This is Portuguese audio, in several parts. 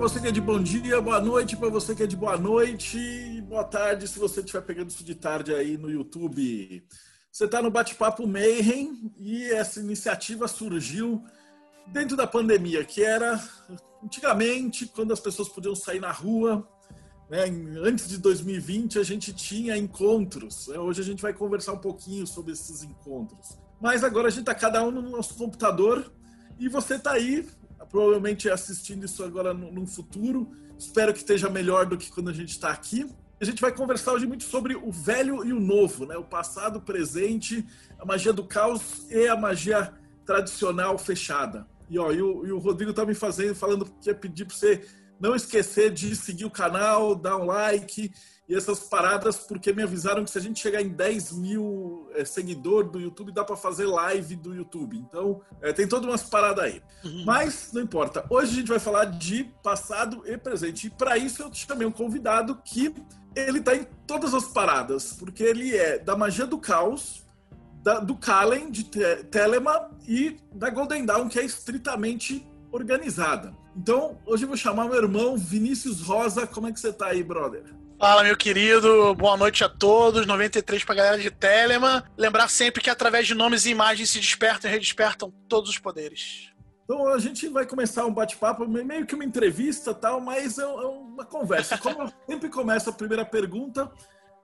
você que é de bom dia, boa noite para você que é de boa noite boa tarde se você estiver pegando isso de tarde aí no YouTube. Você está no Bate-Papo Mayhem e essa iniciativa surgiu dentro da pandemia, que era antigamente, quando as pessoas podiam sair na rua, né, antes de 2020, a gente tinha encontros. Né, hoje a gente vai conversar um pouquinho sobre esses encontros. Mas agora a gente está cada um no nosso computador e você está aí provavelmente assistindo isso agora no, futuro. Espero que esteja melhor do que quando a gente está aqui. A gente vai conversar hoje muito sobre o velho e o novo, né? O passado, o presente, a magia do caos e a magia tradicional fechada. E, ó, e o, e o Rodrigo tá me fazendo, falando que ia pedir para você não esquecer de seguir o canal, dar um like e essas paradas, porque me avisaram que se a gente chegar em 10 mil é, seguidores do YouTube, dá para fazer live do YouTube. Então, é, tem todas umas paradas aí. Uhum. Mas, não importa. Hoje a gente vai falar de passado e presente. E para isso eu chamei um convidado que ele tá em todas as paradas, porque ele é da magia do caos, da, do Kalen, de te Telema, e da Golden Dawn, que é estritamente organizada. Então, hoje eu vou chamar meu irmão Vinícius Rosa. Como é que você tá aí, brother? Fala, meu querido. Boa noite a todos. 93 pra galera de Telema. Lembrar sempre que através de nomes e imagens se despertam e redespertam todos os poderes. Então a gente vai começar um bate-papo, meio que uma entrevista tal, mas é, é uma conversa. Como eu sempre começo a primeira pergunta,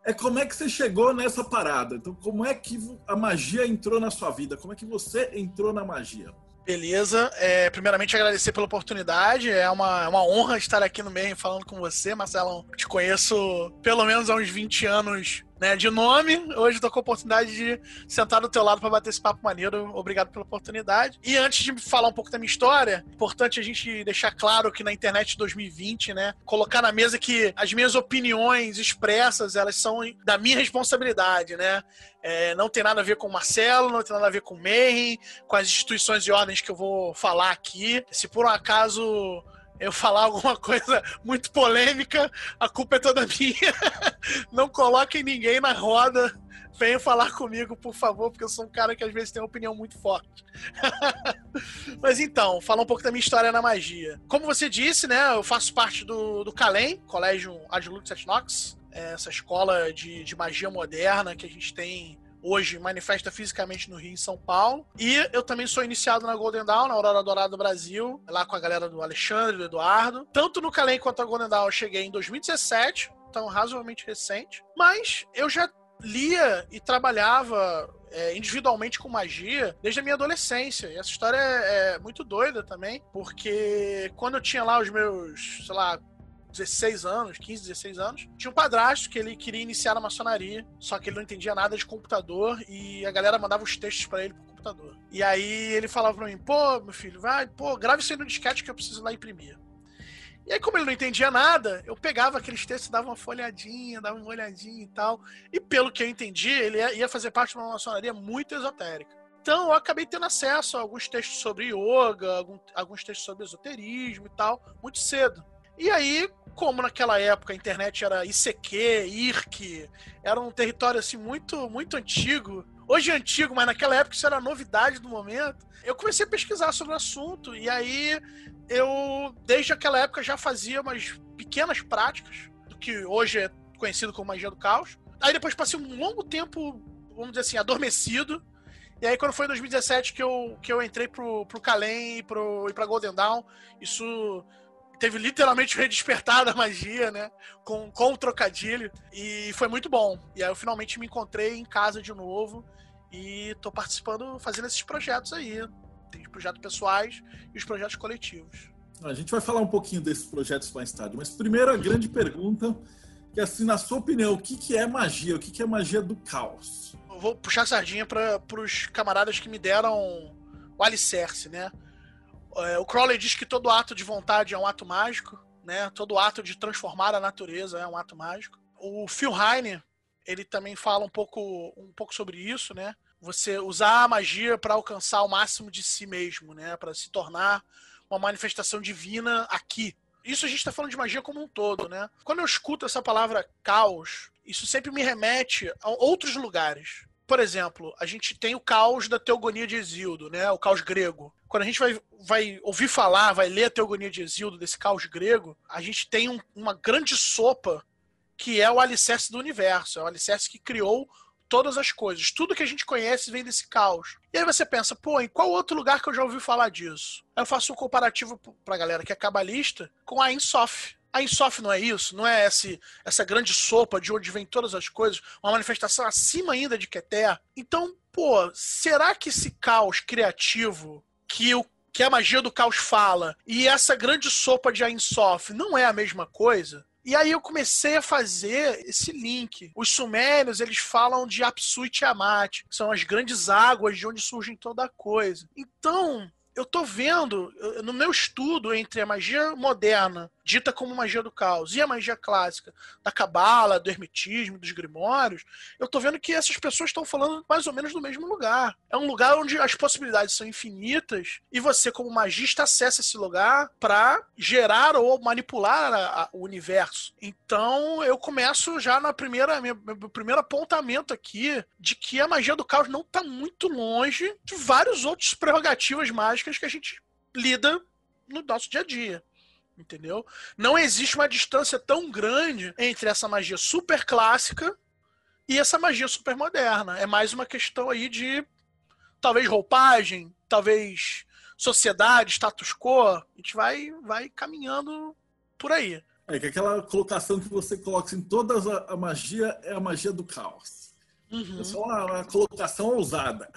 é como é que você chegou nessa parada? Então, como é que a magia entrou na sua vida? Como é que você entrou na magia? Beleza. É, primeiramente, agradecer pela oportunidade. É uma, é uma honra estar aqui no meio falando com você, Marcelo. Te conheço pelo menos há uns 20 anos né, de nome. Hoje estou com a oportunidade de sentar do teu lado para bater esse papo maneiro. Obrigado pela oportunidade. E antes de falar um pouco da minha história, importante a gente deixar claro que na internet de 2020, né, colocar na mesa que as minhas opiniões expressas, elas são da minha responsabilidade, né? É, não tem nada a ver com o Marcelo, não tem nada a ver com o Mayhem, com as instituições e ordens que eu vou falar aqui. Se por um acaso eu falar alguma coisa muito polêmica, a culpa é toda minha. Não coloquem ninguém na roda. Venham falar comigo, por favor, porque eu sou um cara que às vezes tem uma opinião muito forte. Mas então, falar um pouco da minha história na magia. Como você disse, né, eu faço parte do, do Calem, Colégio Adjunct Etnox, é essa escola de, de magia moderna que a gente tem hoje manifesta fisicamente no Rio em São Paulo. E eu também sou iniciado na Golden Dawn, na Aurora Dourada do Brasil, lá com a galera do Alexandre, do Eduardo. Tanto no Calem quanto na Golden Dawn eu cheguei em 2017, então razoavelmente recente. Mas eu já lia e trabalhava é, individualmente com magia desde a minha adolescência. E essa história é, é muito doida também, porque quando eu tinha lá os meus, sei lá, 16 anos, 15, 16 anos, tinha um padrasto que ele queria iniciar na maçonaria, só que ele não entendia nada de computador e a galera mandava os textos para ele pro computador. E aí ele falava pra mim, pô, meu filho, vai, pô, grave isso aí no disquete que eu preciso lá imprimir. E aí, como ele não entendia nada, eu pegava aqueles textos, dava uma folhadinha, dava uma olhadinha e tal. E pelo que eu entendi, ele ia fazer parte de uma maçonaria muito esotérica. Então eu acabei tendo acesso a alguns textos sobre yoga, alguns textos sobre esoterismo e tal, muito cedo. E aí, como naquela época a internet era ICQ, IRC, era um território assim muito, muito antigo. Hoje é antigo, mas naquela época isso era novidade do momento. Eu comecei a pesquisar sobre o assunto e aí eu, desde aquela época, já fazia umas pequenas práticas do que hoje é conhecido como magia do caos. Aí depois passei um longo tempo, vamos dizer assim, adormecido. E aí, quando foi em 2017 que eu, que eu entrei pro, pro Kalem e, pro, e pra Golden Dawn, isso teve literalmente redespertar da magia, né? Com, com o trocadilho. E foi muito bom. E aí eu finalmente me encontrei em casa de novo e tô participando, fazendo esses projetos aí. Tem os projetos pessoais e os projetos coletivos. A gente vai falar um pouquinho desses projetos mais tarde, mas primeiro a grande pergunta, que é assim, na sua opinião, o que, que é magia? O que, que é magia do caos? Eu vou puxar a sardinha para os camaradas que me deram o alicerce, né? É, o Crowley diz que todo ato de vontade é um ato mágico, né? Todo ato de transformar a natureza é um ato mágico. O Phil Heine, ele também fala um pouco, um pouco sobre isso, né? Você usar a magia para alcançar o máximo de si mesmo, né? Para se tornar uma manifestação divina aqui. Isso a gente está falando de magia como um todo, né? Quando eu escuto essa palavra caos, isso sempre me remete a outros lugares. Por exemplo, a gente tem o caos da Teogonia de Exildo, né? O caos grego. Quando a gente vai, vai ouvir falar, vai ler a Teogonia de Exildo, desse caos grego, a gente tem um, uma grande sopa que é o alicerce do universo, é o alicerce que criou todas as coisas. Tudo que a gente conhece vem desse caos. E aí você pensa, pô, em qual outro lugar que eu já ouvi falar disso? Eu faço um comparativo pra galera que é cabalista com a Insof. A Insof não é isso? Não é esse, essa grande sopa de onde vem todas as coisas? Uma manifestação acima ainda de Keter? Então, pô, será que esse caos criativo que o que a magia do caos fala e essa grande sopa de Ainsof não é a mesma coisa? E aí eu comecei a fazer esse link. Os sumérios, eles falam de Apsu e Tiamat, são as grandes águas de onde surgem toda a coisa. Então, eu tô vendo, no meu estudo entre a magia moderna dita como magia do caos, e a magia clássica da cabala, do hermetismo, dos grimórios, eu tô vendo que essas pessoas estão falando mais ou menos do mesmo lugar. É um lugar onde as possibilidades são infinitas e você, como magista, acessa esse lugar para gerar ou manipular a, a, o universo. Então eu começo já na primeira meu, meu primeiro apontamento aqui de que a magia do caos não está muito longe de vários outros prerrogativas mágicas que a gente lida no nosso dia a dia entendeu? Não existe uma distância tão grande entre essa magia super clássica e essa magia super moderna. É mais uma questão aí de talvez roupagem, talvez sociedade, status quo. A gente vai, vai caminhando por aí. É que aquela colocação que você coloca em todas a, a magia é a magia do caos. Uhum. É só uma, uma colocação ousada.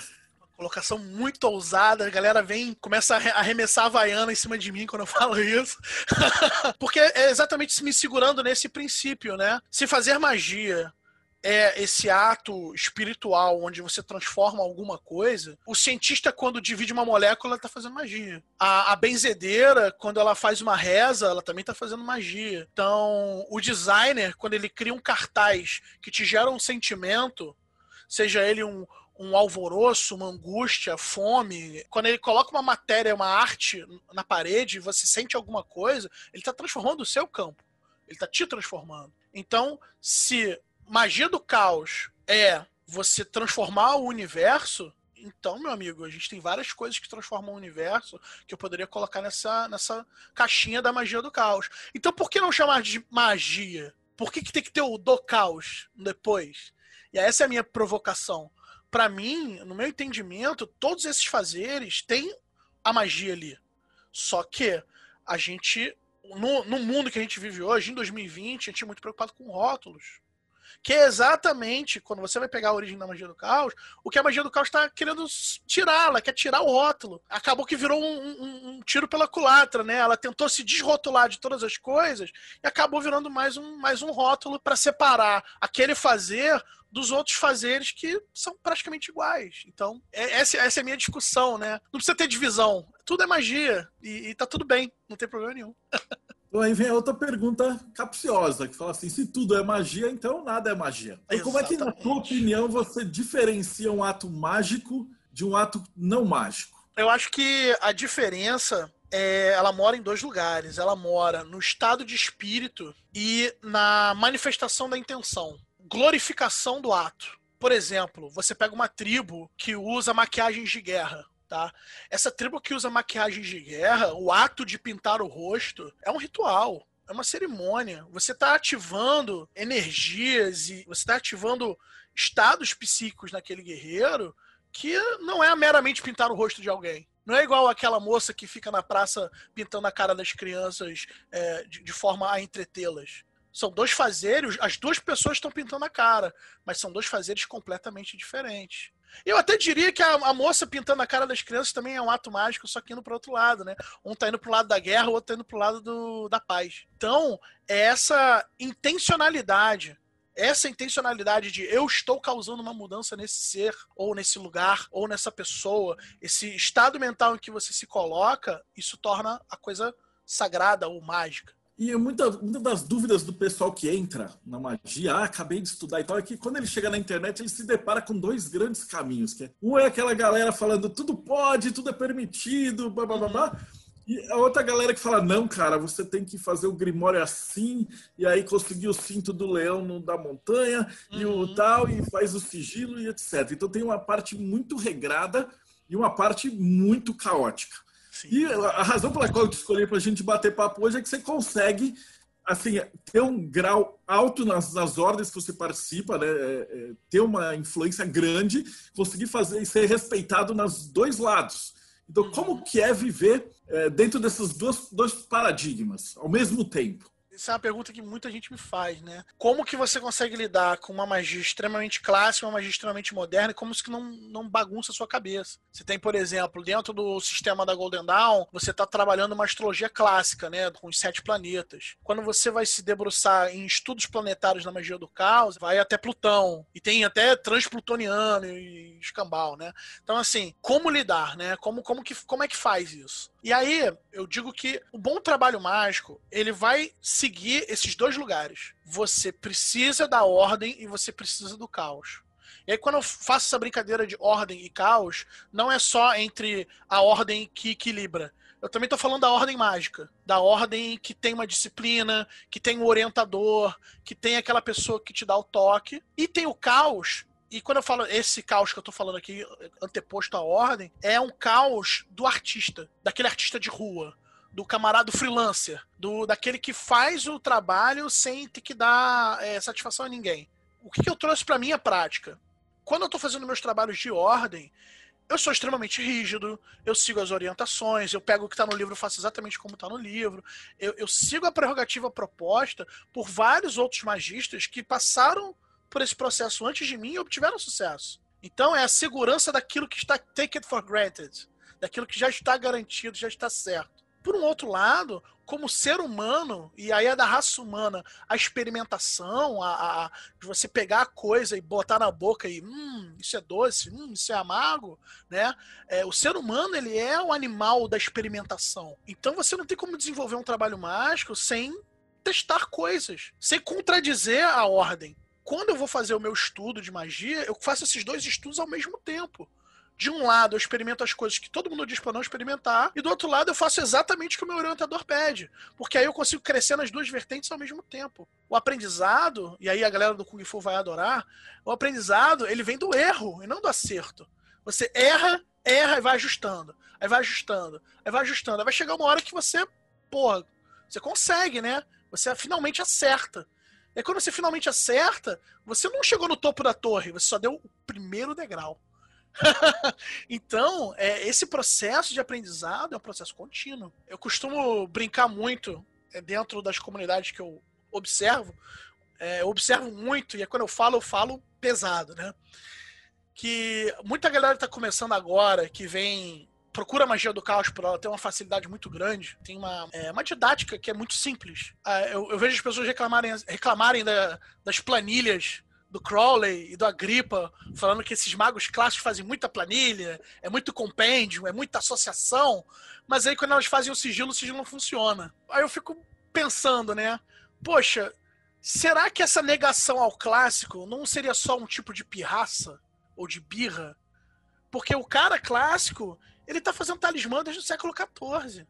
Colocação muito ousada, a galera vem, começa a arremessar a Havaiana em cima de mim quando eu falo isso. Porque é exatamente me segurando nesse princípio, né? Se fazer magia é esse ato espiritual onde você transforma alguma coisa, o cientista, quando divide uma molécula, está fazendo magia. A, a, benzedeira, quando ela faz uma reza, ela também está fazendo magia. Então, o designer, quando ele cria um cartaz que te gera um sentimento, seja ele um, um alvoroço, uma angústia, fome. Quando ele coloca uma matéria, uma arte na parede, você sente alguma coisa, ele está transformando o seu campo. Ele está te transformando. Então, se magia do caos é você transformar o universo, então, meu amigo, a gente tem várias coisas que transformam o universo que eu poderia colocar nessa, nessa caixinha da magia do caos. Então, por que não chamar de magia? Por que, que tem que ter o do caos depois? E essa é a minha provocação para mim, no meu entendimento, todos esses fazeres têm a magia ali. Só que a gente, no, no mundo que a gente vive hoje, em 2020, a gente é muito preocupado com rótulos. Que é exatamente, quando você vai pegar a origem da magia do caos, o que a magia do caos está querendo tirar, ela quer tirar o rótulo. Acabou que virou um, um, um, tiro pela culatra, né? Ela tentou se desrotular de todas as coisas e acabou virando mais um, mais um rótulo para separar aquele fazer dos outros fazeres que são praticamente iguais. Então, é, essa, essa é a minha discussão, né? Não precisa ter divisão. Tudo é magia e, e tá tudo bem, não tem problema nenhum. Então aí vem a outra pergunta capciosa, que fala assim, se tudo é magia, então nada é magia. Então, como é que, na tua opinião, você diferencia um ato mágico de um ato não mágico? Eu acho que a diferença é, ela mora em dois lugares. Ela mora no estado de espírito e na manifestação da intenção glorificação do ato. Por exemplo, você pega uma tribo que usa maquiagens de guerra. Tá? Essa tribo que usa maquiagens de guerra, o ato de pintar o rosto é um ritual, é uma cerimônia. Você está ativando energias e você está ativando estados psíquicos naquele guerreiro que não é meramente pintar o rosto de alguém. Não é igual aquela moça que fica na praça pintando a cara das crianças é, de, de forma a entretê-las. São dois fazeres, as duas pessoas estão pintando a cara, mas são dois fazeres completamente diferentes. Eu até diria que a, a, moça pintando a cara das crianças também é um ato mágico, só que indo para outro lado, né? Um tá indo pro lado da guerra, o outro tá indo pro lado do, da paz. Então, é essa intencionalidade, essa intencionalidade de eu estou causando uma mudança nesse ser, ou nesse lugar, ou nessa pessoa, esse estado mental em que você se coloca, isso torna a coisa sagrada ou mágica. E muitas muita das dúvidas do pessoal que entra na magia, ah, acabei de estudar e tal, é que quando ele chega na internet, ele se depara com dois grandes caminhos. Que é, um é aquela galera falando tudo pode, tudo é permitido, blá blá blá blá. E a outra galera que fala, não, cara, você tem que fazer o grimório assim, e aí conseguir o cinto do leão no, da montanha, uhum. e o uhum. tal, e faz o sigilo e etc. Então tem uma parte muito regrada e uma parte muito caótica. Sim. E a razão pela qual eu te escolhi para a gente bater papo hoje é que você consegue assim ter um grau alto nas, nas ordens que você participa, né? É, é, ter uma influência grande, conseguir fazer e ser respeitado nos dois lados. Então, uhum. como que é viver é, dentro desses dois, dois paradigmas ao mesmo tempo? Isso é uma pergunta que muita gente me faz, né? Como que você consegue lidar com uma magia extremamente clássica, uma magia extremamente moderna, e como isso que não, não bagunça a sua cabeça? Você tem, por exemplo, dentro do sistema da Golden Dawn, você está trabalhando uma astrologia clássica, né? Com os sete planetas. Quando você vai se debruçar em estudos planetários na magia do caos, vai até Plutão. E tem até transplutoniano e escambau, né? Então, assim, como lidar, né? Como, como, que, como é que faz isso? E aí, eu digo que o bom trabalho mágico, ele vai seguir esses dois lugares. Você precisa da ordem e você precisa do caos. E aí, quando eu faço essa brincadeira de ordem e caos, não é só entre a ordem que equilibra. Eu também estou falando da ordem mágica. Da ordem que tem uma disciplina, que tem um orientador, que tem aquela pessoa que te dá o toque. E tem o caos, e quando eu falo esse caos que eu tô falando aqui, anteposto à ordem, é um caos do artista, daquele artista de rua, do camarada freelancer, do daquele que faz o trabalho sem ter que dar é, satisfação a ninguém. O que, que eu trouxe para minha prática? Quando eu tô fazendo meus trabalhos de ordem, eu sou extremamente rígido, eu sigo as orientações, eu pego o que está no livro, faço exatamente como está no livro, eu, eu sigo a prerrogativa proposta por vários outros magistas que passaram por esse processo antes de mim e obtiveram sucesso. Então é a segurança daquilo que está taken for granted, daquilo que já está garantido, já está certo. Por um outro lado, como ser humano, e aí é da raça humana, a experimentação, a, a, de você pegar a coisa e botar na boca e, hum, isso é doce, hum, isso é amargo, né? É, o ser humano, ele é o animal da experimentação. Então você não tem como desenvolver um trabalho mágico sem testar coisas, sem contradizer a ordem quando eu vou fazer o meu estudo de magia, eu faço esses dois estudos ao mesmo tempo. De um lado, eu experimento as coisas que todo mundo diz para não experimentar, e do outro lado, eu faço exatamente o que o meu orientador pede. Porque aí eu consigo crescer nas duas vertentes ao mesmo tempo. O aprendizado, e aí a galera do Kung Fu vai adorar, o aprendizado, ele vem do erro e não do acerto. Você erra, erra e vai ajustando. Aí vai ajustando, aí vai ajustando. Aí vai chegar uma hora que você, porra, você consegue, né? Você finalmente acerta. E quando você finalmente acerta, você não chegou no topo da torre, você só deu o primeiro degrau. então, é, esse processo de aprendizado é um processo contínuo. Eu costumo brincar muito é, dentro das comunidades que eu observo. É, eu observo muito, e é quando eu falo, eu falo pesado, né? Que muita galera está começando agora, que vem procura a magia do caos por ela ter uma facilidade muito grande. Tem uma, é, uma didática que é muito simples. Ah, eu, eu, vejo as pessoas reclamarem, reclamarem da, das planilhas do Crowley e do Agripa, falando que esses magos clássicos fazem muita planilha, é muito compêndio, é muita associação, mas aí quando elas fazem o sigilo, o sigilo não funciona. Aí eu fico pensando, né? Poxa, será que essa negação ao clássico não seria só um tipo de pirraça ou de birra? Porque o cara clássico, ele tá fazendo talismã desde o século XIV.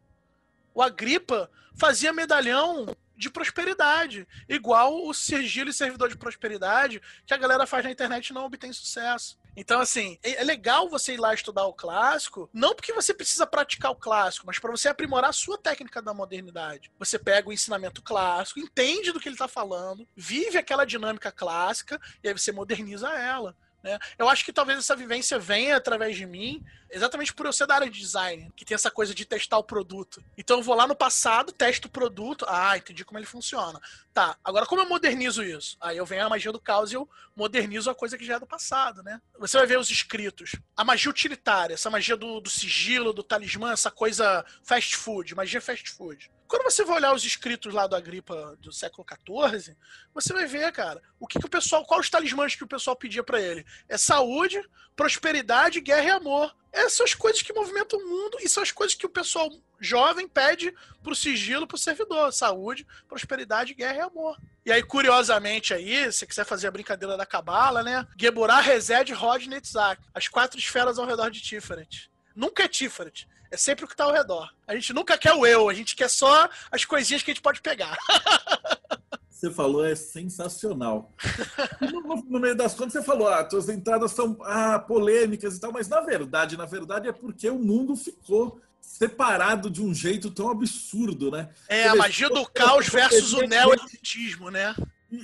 O Agripa fazia medalhão de prosperidade, igual o sigilo e servidor de prosperidade que a galera faz na internet e não obtém sucesso. Então, assim, é, é legal você ir lá estudar o clássico, não porque você precisa praticar o clássico, mas para você aprimorar a sua técnica da modernidade. Você pega o ensinamento clássico, entende do que ele está falando, vive aquela dinâmica clássica e aí você moderniza ela. Né? Eu acho que talvez essa vivência venha através de mim, exatamente por eu ser da área de design, que tem essa coisa de testar o produto. Então eu vou lá no passado, testo o produto, ah, entendi como ele funciona. Tá, agora como eu modernizo isso? Aí eu venho a magia do caos e eu modernizo a coisa que já é do passado, né? Você vai ver os escritos. A magia utilitária, essa magia do, do sigilo, do talismã, essa coisa fast food, magia fast food. Quando você vai olhar os escritos lá do Agripa do século XIV, você vai ver, cara, o que, que o pessoal, qual os talismãs que o pessoal pedia para ele? É saúde, prosperidade, guerra e amor. Essas são as coisas que movimentam o mundo e são as coisas que o pessoal jovem pede pro sigilo, pro servidor. Saúde, prosperidade, guerra e amor. E aí, curiosamente aí, se quiser fazer a brincadeira da cabala, né? Geburah, Rezed, Rod, Netzach. As quatro esferas ao redor de Tiferet. Nunca é Tiferet. É sempre o que tá ao redor. A gente nunca quer o eu, a gente quer só as coisinhas que a gente pode pegar. você falou é sensacional. No, no, no, meio das contas, você falou, ah, suas entradas são ah, polêmicas e tal, mas na verdade, na verdade é porque o mundo ficou separado de um jeito tão absurdo, né? É, a magia do caos versus o neo-elitismo, né?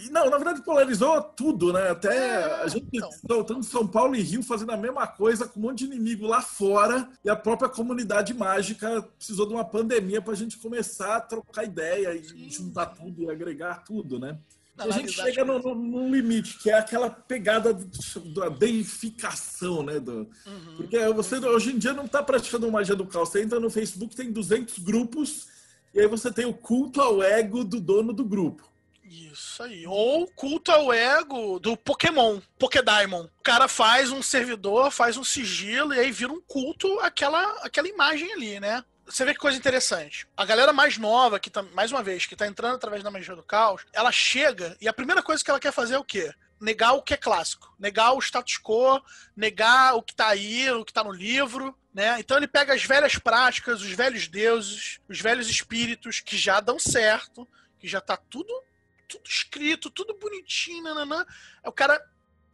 Não, na verdade polarizou tudo, né? Até é, a gente então. São Paulo e Rio fazendo a mesma coisa com um monte de inimigo lá fora e a própria comunidade mágica precisou de uma pandemia para a gente começar a trocar ideia e Sim. juntar tudo e agregar tudo, né? E a gente chega no, no, no, limite, que é aquela pegada da deificação, né? Do, uhum. Porque você hoje em dia não está praticando magia do caos. Você entra no Facebook, tem 200 grupos, e aí você tem o culto ao ego do dono do grupo. Isso aí. Ou culto ao ego do Pokémon, Pokédaimon. O cara faz um servidor, faz um sigilo e aí vira um culto aquela, aquela imagem ali, né? Você vê que coisa interessante. A galera mais nova, que tá, mais uma vez, que tá entrando através da magia do caos, ela chega e a primeira coisa que ela quer fazer é o quê? Negar o que é clássico. Negar o status quo, negar o que tá aí, o que tá no livro, né? Então ele pega as velhas práticas, os velhos deuses, os velhos espíritos que já dão certo, que já tá tudo tudo escrito, tudo bonitinho, nananã. O cara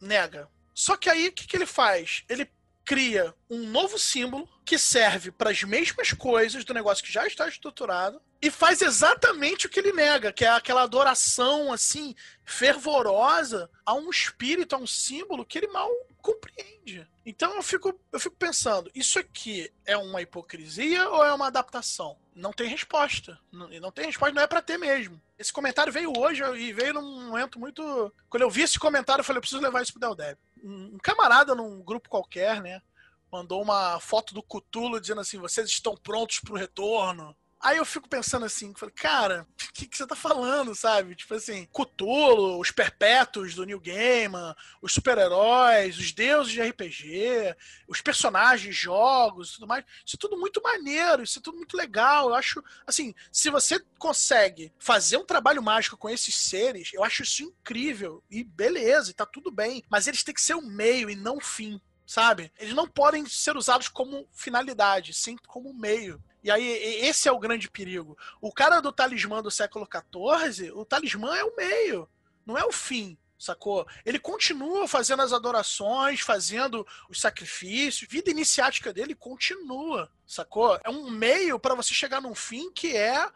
nega. Só que aí o que, que ele faz? Ele cria um novo símbolo que serve para as mesmas coisas do negócio que já está estruturado e faz exatamente o que ele nega, que é aquela adoração assim fervorosa a um espírito, a um símbolo que ele mal compreende. Então eu fico, eu fico pensando, isso aqui é uma hipocrisia ou é uma adaptação? Não tem resposta. Não, não tem resposta, não é para ter mesmo. Esse comentário veio hoje e veio num momento muito. Quando eu vi esse comentário, eu falei, eu preciso levar isso pro Del Deb. Um camarada num grupo qualquer, né? Mandou uma foto do Cutulo dizendo assim: vocês estão prontos pro retorno. Aí eu fico pensando assim, falei, cara, o que, que, você tá falando, sabe? Tipo assim, Cthulhu, os perpétuos do New Gaiman, os super-heróis, os deuses de RPG, os personagens, jogos tudo mais. Isso é tudo muito maneiro, isso é tudo muito legal. Eu acho, assim, se você consegue fazer um trabalho mágico com esses seres, eu acho isso incrível. E beleza, e tá tudo bem. Mas eles têm que ser o meio e não o fim sabe? Eles não podem ser usados como finalidade, sim como meio. E aí, esse é o grande perigo. O cara do talismã do século XIV, o talismã é o meio, não é o fim sacou? Ele continua fazendo as adorações, fazendo os sacrifícios, vida iniciática dele continua, sacou? É um meio para você chegar num fim que é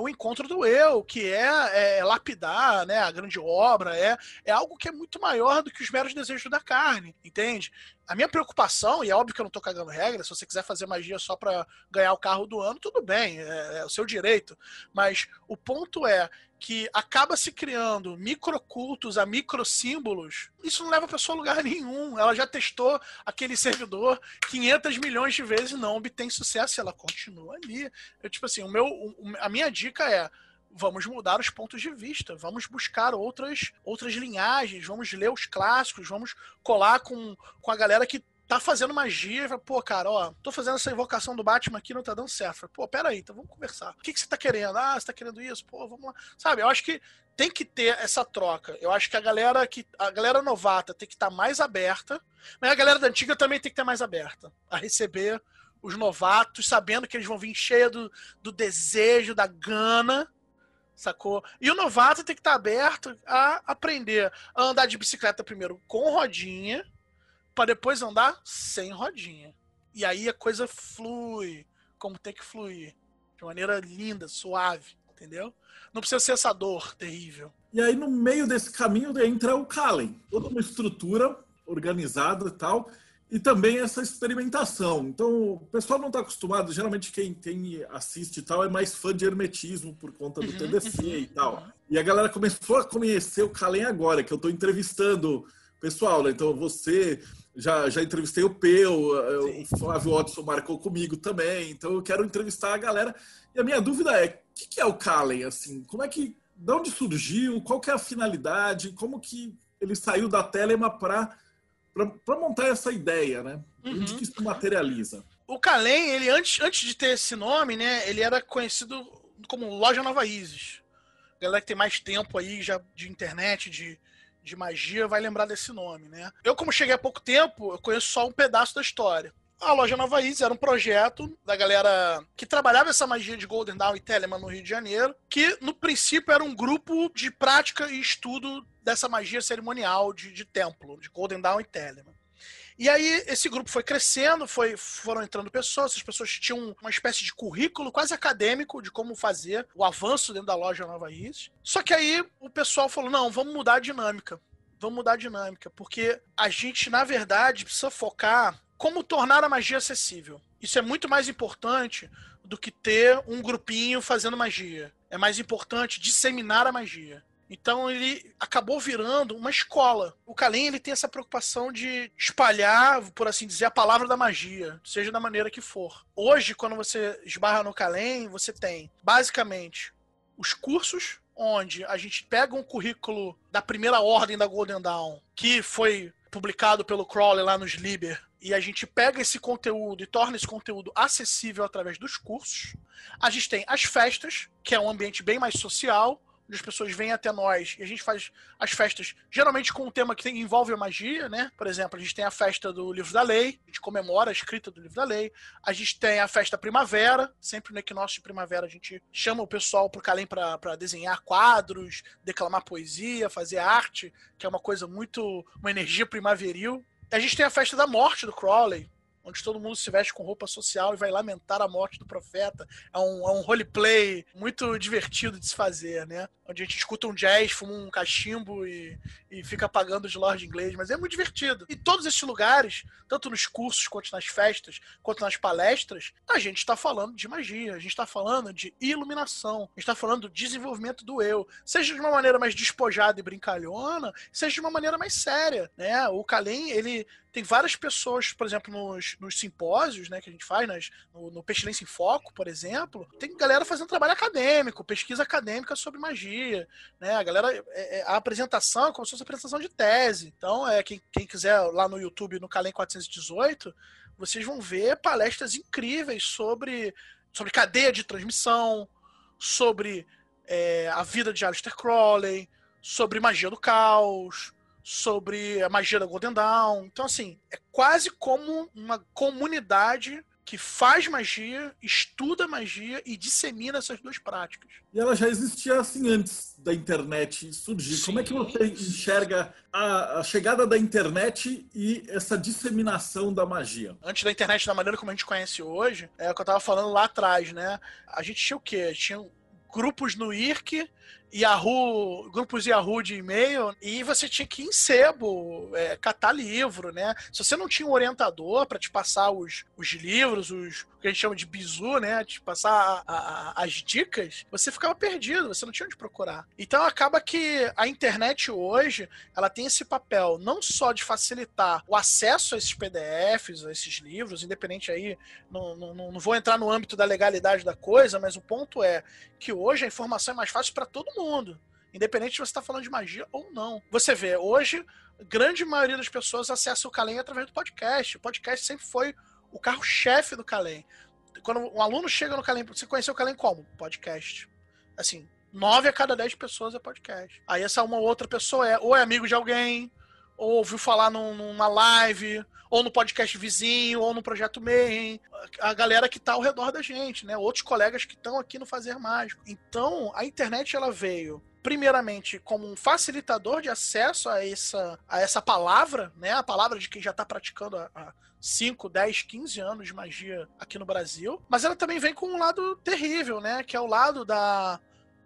o encontro do eu, que é, é, é, lapidar, né, a grande obra, é, é algo que é muito maior do que os meros desejos da carne, entende? A minha preocupação, e é óbvio que eu não tô cagando regra, se você quiser fazer magia só para ganhar o carro do ano, tudo bem, é, é o seu direito. Mas o ponto é que acaba se criando microcultos a microsímbolos, isso não leva a pessoa a lugar nenhum. Ela já testou aquele servidor 500 milhões de vezes e não obtém sucesso, ela continua ali. Eu, tipo assim, o meu, a minha dica é vamos mudar os pontos de vista, vamos buscar outras outras linhagens, vamos ler os clássicos, vamos colar com, com a galera que tá fazendo magia, fala, pô, cara, ó, tô fazendo essa invocação do Batman aqui, não tá dando certo. Fala, pô, pera aí, então vamos conversar. O que, que você tá querendo? Ah, você tá querendo isso? Pô, vamos lá. Sabe, eu acho que tem que ter essa troca. Eu acho que a galera que a galera novata tem que estar tá mais aberta, mas a galera da antiga também tem que estar mais aberta a receber os novatos, sabendo que eles vão vir cheia do, do desejo, da gana, sacou? E o novato tem que estar tá aberto a aprender a andar de bicicleta primeiro com rodinha, para depois andar sem rodinha. E aí a coisa flui como tem que fluir. De maneira linda, suave, entendeu? Não precisa ser essa dor terrível. E aí, no meio desse caminho, entra o Kalen. Toda uma estrutura organizada e tal. E também essa experimentação. Então, o pessoal não está acostumado. Geralmente, quem, quem assiste e tal é mais fã de hermetismo por conta do uhum, TDC uhum, e tal. E a galera começou a conhecer o Kalen agora, que eu estou entrevistando pessoal, né? Então você já, já entrevistei o Peu, o Flávio Watson marcou comigo também, então eu quero entrevistar a galera. E a minha dúvida é, o que, que é o Kalen, assim? Como é que, de onde surgiu? Qual que é a finalidade? Como que ele saiu da Telema para montar essa ideia, né? Uhum. Onde que isso materializa? O Kalen, ele antes, antes de ter esse nome, né, ele era conhecido como Loja Nova Isis. Galera que tem mais tempo aí já de internet, de, de magia, vai lembrar desse nome, né? Eu, como cheguei há pouco tempo, eu conheço só um pedaço da história. A loja Nova Isis era um projeto da galera que trabalhava essa magia de Golden Dawn e Telemann no Rio de Janeiro, que no princípio era um grupo de prática e estudo dessa magia cerimonial de, de templo, de Golden Dawn e Telemann. E aí esse grupo foi crescendo, foi, foram entrando pessoas, as pessoas tinham uma espécie de currículo quase acadêmico de como fazer o avanço dentro da loja Nova Isis. Só que aí o pessoal falou: não, vamos mudar a dinâmica. Vamos mudar a dinâmica, porque a gente, na verdade, precisa focar como tornar a magia acessível. Isso é muito mais importante do que ter um grupinho fazendo magia. É mais importante disseminar a magia. Então ele acabou virando uma escola. O Kalem ele tem essa preocupação de espalhar, por assim dizer, a palavra da magia, seja da maneira que for. Hoje, quando você esbarra no Kalem, você tem basicamente os cursos onde a gente pega um currículo da primeira ordem da Golden Dawn, que foi publicado pelo Crowley lá nos Liber, e a gente pega esse conteúdo e torna esse conteúdo acessível através dos cursos. A gente tem as festas, que é um ambiente bem mais social, onde as pessoas vêm até nós e a gente faz as festas geralmente com um tema que tem, envolve a magia, né? Por exemplo, a gente tem a festa do Livro da Lei, a gente comemora a escrita do Livro da Lei. A gente tem a festa primavera, sempre no equinócio de primavera a gente chama o pessoal pro Calém para desenhar quadros, declamar poesia, fazer arte, que é uma coisa muito. uma energia primaveril. A gente tem a festa da morte do Crowley, onde todo mundo se veste com roupa social e vai lamentar a morte do profeta. É um, é um roleplay muito divertido de se fazer, né? Onde a gente escuta um jazz, fuma um cachimbo e, e fica pagando de Lord inglês, mas é muito divertido. E todos esses lugares, tanto nos cursos, quanto nas festas, quanto nas palestras, a gente está falando de magia, a gente está falando de iluminação, a gente está falando do desenvolvimento do eu, seja de uma maneira mais despojada e brincalhona, seja de uma maneira mais séria, né? O Kalem, ele tem várias pessoas, por exemplo, nos, nos simpósios, né, que a gente faz, nas, no, no Pestilência em Foco, por exemplo, tem galera fazendo trabalho acadêmico, pesquisa acadêmica sobre magia, né, a galera, é, é, a apresentação é como se fosse apresentação de tese, então, é, quem, quem quiser lá no YouTube, no Calem 418, vocês vão ver palestras incríveis sobre, sobre cadeia de transmissão, sobre é, a vida de Aleister Crowley, sobre magia do caos, sobre a magia da Golden Dawn. Então, assim, é quase como uma comunidade que faz magia, estuda magia e dissemina essas duas práticas. E ela já existia assim antes da internet surgir. Sim. Como é que você enxerga a, a, chegada da internet e essa disseminação da magia? Antes da internet, da maneira como a gente conhece hoje, é o que eu estava falando lá atrás, né? A gente tinha o quê? Tinha grupos no IRC Yahoo, grupos Yahoo de e-mail, e você tinha que ir em sebo, é, catar livro, né? Se você não tinha um orientador para te passar os, os livros, os que a gente chama de bizu, né? Te passar a, a, as dicas, você ficava perdido, você não tinha onde procurar. Então acaba que a internet hoje, ela tem esse papel não só de facilitar o acesso a esses PDFs, a esses livros, independente aí, não, não, não vou entrar no âmbito da legalidade da coisa, mas o ponto é que hoje a informação é mais fácil para todo mundo mundo. Independente de você estar tá falando de magia ou não. Você vê, hoje, grande maioria das pessoas acessa o Kalem através do podcast. O podcast sempre foi o carro-chefe do Kalem. Quando um aluno chega no Kalem, você conheceu o Kalem como? Podcast. Assim, nove a cada dez pessoas é podcast. Aí essa uma outra pessoa é ou é amigo de alguém, ou ouviu falar num, numa live, ou no podcast vizinho, ou no projeto Mayhem, a galera que está ao redor da gente, né? Outros colegas que estão aqui no Fazer Mágico. Então, a internet ela veio primeiramente como um facilitador de acesso a essa, a essa palavra, né? A palavra de quem já está praticando há 5, 10, 15 anos de magia aqui no Brasil. Mas ela também vem com um lado terrível, né? Que é o lado da,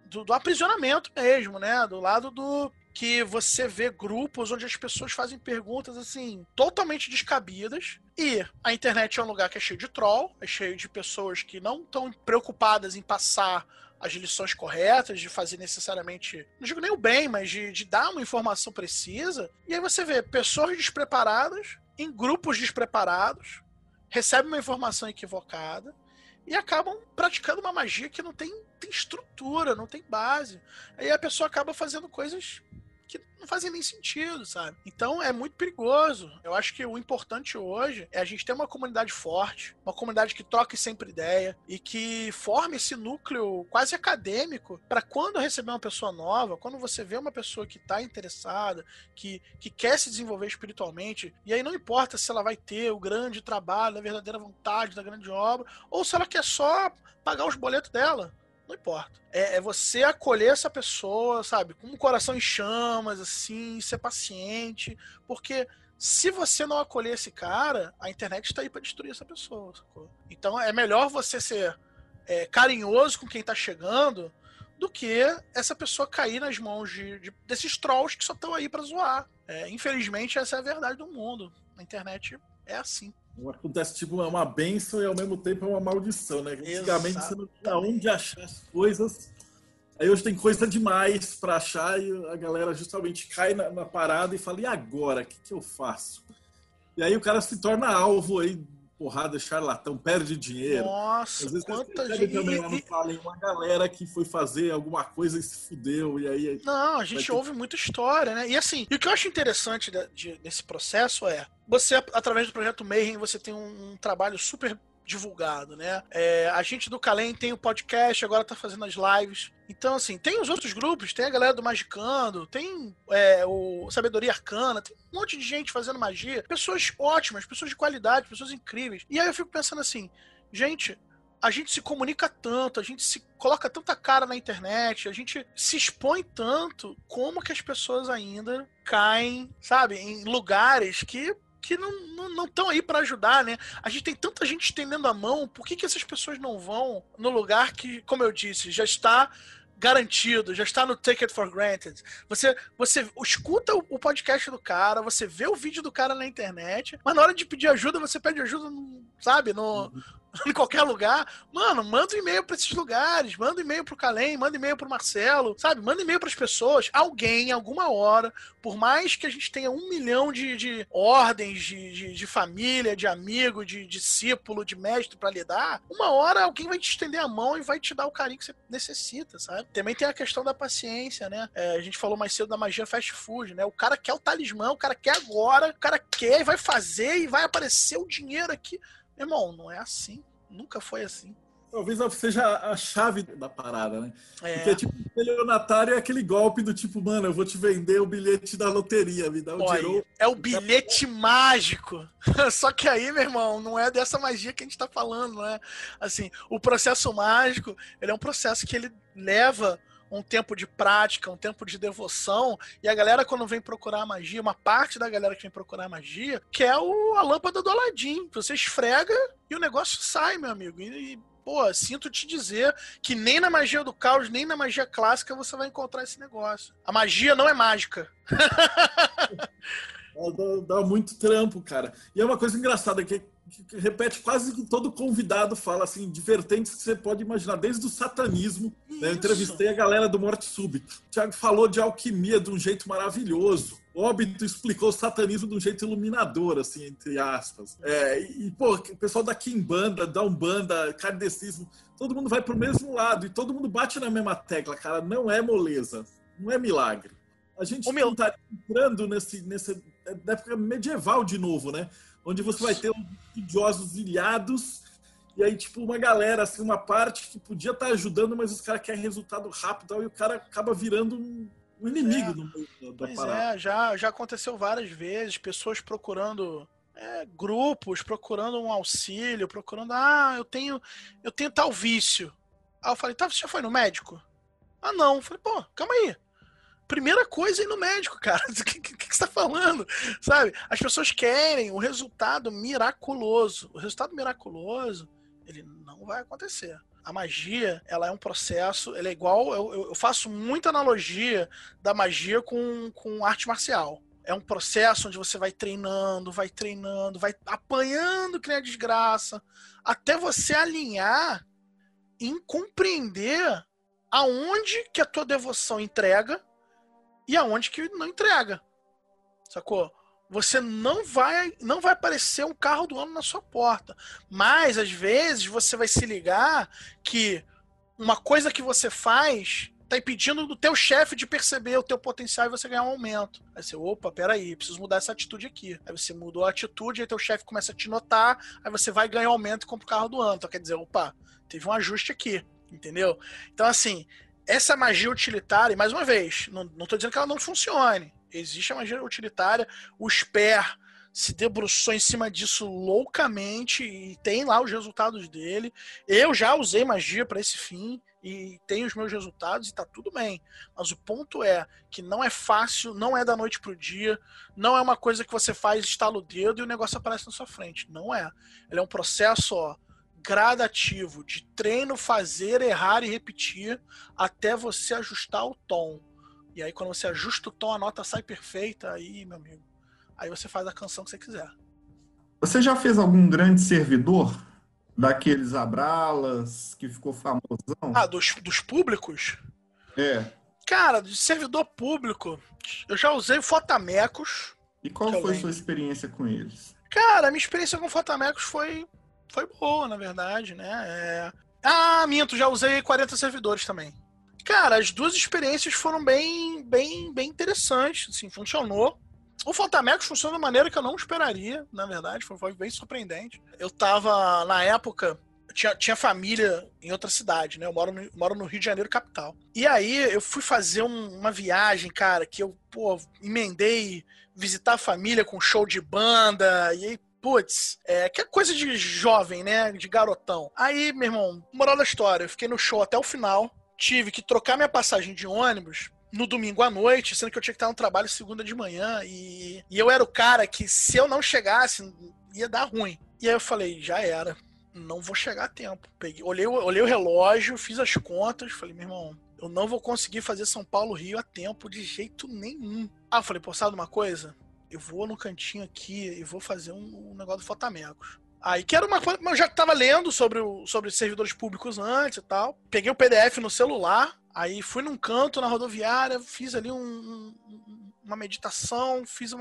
do, do aprisionamento mesmo, né? Do lado do que você vê grupos onde as pessoas fazem perguntas assim totalmente descabidas e a internet é um lugar que é cheio de troll, é cheio de pessoas que não estão preocupadas em passar as lições corretas, de fazer necessariamente, não digo nem o bem, mas de, de dar uma informação precisa. E aí você vê pessoas despreparadas, em grupos despreparados, recebem uma informação equivocada e acabam praticando uma magia que não tem, tem estrutura, não tem base. Aí a pessoa acaba fazendo coisas que não fazem nem sentido, sabe? Então é muito perigoso. Eu acho que o importante hoje é a gente ter uma comunidade forte, uma comunidade que troque sempre ideia e que forme esse núcleo quase acadêmico para quando receber uma pessoa nova, quando você vê uma pessoa que está interessada, que, que quer se desenvolver espiritualmente, e aí não importa se ela vai ter o grande trabalho, a verdadeira vontade da grande obra, ou se ela quer só pagar os boletos dela não importa. É, é, você acolher essa pessoa, sabe? Com o coração em chamas, assim, ser paciente. Porque se você não acolher esse cara, a internet está aí para destruir essa pessoa, sacou? Então é melhor você ser é, carinhoso com quem está chegando do que essa pessoa cair nas mãos de, de desses trolls que só estão aí para zoar. É, infelizmente, essa é a verdade do mundo. A internet é assim. Acontece tipo é uma benção e ao mesmo tempo é uma maldição, né? Antigamente você não tinha onde achar as coisas. Aí hoje tem coisa demais para achar e a galera justamente cai na, na parada e fala: e agora? O que, que eu faço? E aí o cara se torna alvo aí porrada, charlatão, perde dinheiro. Nossa, Às vezes quanta gente. também lá no Fallen uma galera que foi fazer alguma coisa e se fudeu, e aí. Não, a gente ter... ouve muita história, né? E assim, e o que eu acho interessante de, de, desse processo é, você, através do projeto Mayhem, você tem um, um trabalho super divulgado, né? É, a gente do Calem tem o podcast, agora tá fazendo as lives. Então, assim, tem os outros grupos, tem a galera do Magicando, tem é, o Sabedoria Arcana, tem um monte de gente fazendo magia. Pessoas ótimas, pessoas de qualidade, pessoas incríveis. E aí eu fico pensando assim, gente, a gente se comunica tanto, a gente se coloca tanta cara na internet, a gente se expõe tanto, como que as pessoas ainda caem, sabe, em lugares que que não estão não, não aí para ajudar, né? A gente tem tanta gente estendendo a mão, por que, que essas pessoas não vão no lugar que, como eu disse, já está garantido, já está no Take It for Granted. Você, você escuta o podcast do cara, você vê o vídeo do cara na internet, mas na hora de pedir ajuda, você pede ajuda, sabe, no, uhum. em qualquer lugar, mano, manda um e-mail para esses lugares, manda um e-mail pro Calem, manda um e-mail pro Marcelo, sabe? Manda um e-mail para as pessoas. Alguém, alguma hora, por mais que a gente tenha um milhão de, de ordens de, de, de, família, de amigo, de discípulo, de mestre para lidar, uma hora alguém vai te estender a mão e vai te dar o carinho que você necessita, sabe? Também tem a questão da paciência, né? É, a gente falou mais cedo da magia fast food, né? O cara quer o talismã, o cara quer agora, o cara quer e vai fazer e vai aparecer o dinheiro aqui. Irmão, não é assim. Nunca foi assim. Talvez seja a chave da parada, né? É. Porque, tipo, o estelionatário é aquele golpe do tipo, mano, eu vou te vender o bilhete da loteria, me dá o dinheiro. É o bilhete mágico. Só que aí, meu irmão, não é dessa magia que a gente tá falando, né? Assim, o processo mágico, ele é um processo que ele leva um tempo de prática, um tempo de devoção, e a galera quando vem procurar magia, uma parte da galera que vem procurar magia, quer o, a lâmpada do Aladim. Você esfrega e o negócio sai, meu amigo. E, pô, sinto te dizer que nem na magia do caos, nem na magia clássica você vai encontrar esse negócio. A magia não é mágica. dá, dá, muito trampo, cara. E é uma coisa engraçada que que repete quase que todo convidado fala assim, de vertentes que você pode imaginar, desde o satanismo. Né? Eu entrevistei a galera do Morte Súbita. O Thiago falou de alquimia de um jeito maravilhoso. Óbito explicou o satanismo de um jeito iluminador, assim, entre aspas. É, e, pô, o pessoal da Kimbanda, da Umbanda, Kardecismo, todo mundo vai pro mesmo lado e todo mundo bate na mesma tecla, cara. Não é moleza, não é milagre. A gente não está entrando nesse, nessa época medieval de novo, né? Onde você vai ter os estudiosos ilhados e aí, tipo, uma galera, assim, uma parte que podia estar tá ajudando, mas os caras querem resultado rápido e o cara acaba virando um, um inimigo é. meio da, pois parada. É, já, já aconteceu várias vezes, pessoas procurando é, grupos, procurando um auxílio, procurando, ah, eu tenho, eu tenho tal vício. Aí eu falei, tá, você já foi no médico? Ah, não. Eu falei, pô, calma aí primeira coisa é ir no médico, cara. O que, que, que, você tá falando? Sabe? As pessoas querem o resultado miraculoso. O resultado miraculoso, ele não vai acontecer. A magia, ela é um processo, ela é igual. Eu, eu faço muita analogia da magia com, com arte marcial. É um processo onde você vai treinando, vai treinando, vai apanhando que nem a desgraça, até você alinhar em compreender aonde que a tua devoção entrega e aonde que não entrega. Sacou? Você não vai não vai aparecer um carro do ano na sua porta. Mas às vezes você vai se ligar que uma coisa que você faz tá impedindo do teu chefe de perceber o teu potencial e você ganhar um aumento. Aí você, opa, peraí, preciso mudar essa atitude aqui. Aí você mudou a atitude, aí teu chefe começa a te notar, aí você vai ganhar um aumento e compra o carro do ano. Então quer dizer, opa, teve um ajuste aqui, entendeu? Então assim, essa magia utilitária, mais uma vez, não, tô dizendo que ela não funcione. Existe a magia utilitária, o SPER se debruçou em cima disso loucamente e tem lá os resultados dele. Eu já usei magia para esse fim e tenho os meus resultados e tá tudo bem. Mas o ponto é que não é fácil, não é da noite pro dia, não é uma coisa que você faz, estala o dedo e o negócio aparece na sua frente. Não é. Ele é um processo, ó, gradativo de treino, fazer, errar e repetir até você ajustar o tom. E aí quando você ajusta o tom, a nota sai perfeita, aí, meu amigo, Aí você faz a canção que você quiser. Você já fez algum grande servidor? Daqueles Abralas, que ficou famosão? Ah, dos, dos públicos? É. Cara, de servidor público, eu já usei Fotamecos. E qual foi a sua experiência com eles? Cara, a minha experiência com Fotamecos foi, foi boa, na verdade, né? É... Ah, minto, já usei 40 servidores também. Cara, as duas experiências foram bem, bem, bem interessantes, assim, funcionou. O Fantamecos funciona de maneira que eu não esperaria, na verdade, foi, foi bem surpreendente. Eu tava, na época, tinha, tinha família em outra cidade, né? Eu moro no, moro no Rio de Janeiro, capital. E aí eu fui fazer um, uma viagem, cara, que eu, pô, emendei visitar a família com show de banda, e aí, putz, é, que é coisa de jovem, né? De garotão. Aí, meu irmão, moral da história, eu fiquei no show até o final, tive que trocar minha passagem de ônibus no domingo à noite, sendo que eu tinha que estar no trabalho segunda de manhã. E, e eu era o cara que, se eu não chegasse, ia dar ruim. E aí eu falei, já era. Não vou chegar a tempo. Peguei, olhei, olhei o relógio, fiz as contas, falei, meu irmão, eu não vou conseguir fazer São Paulo-Rio a tempo de jeito nenhum. Ah, falei, pô, sabe uma coisa? Eu vou no cantinho aqui e vou fazer um, um negócio do Fotamecos. Aí que era uma coisa, eu já estava lendo sobre, o, sobre servidores públicos antes e tal. Peguei o PDF no celular, Aí fui num canto na rodoviária, fiz ali um, um, uma meditação, fiz um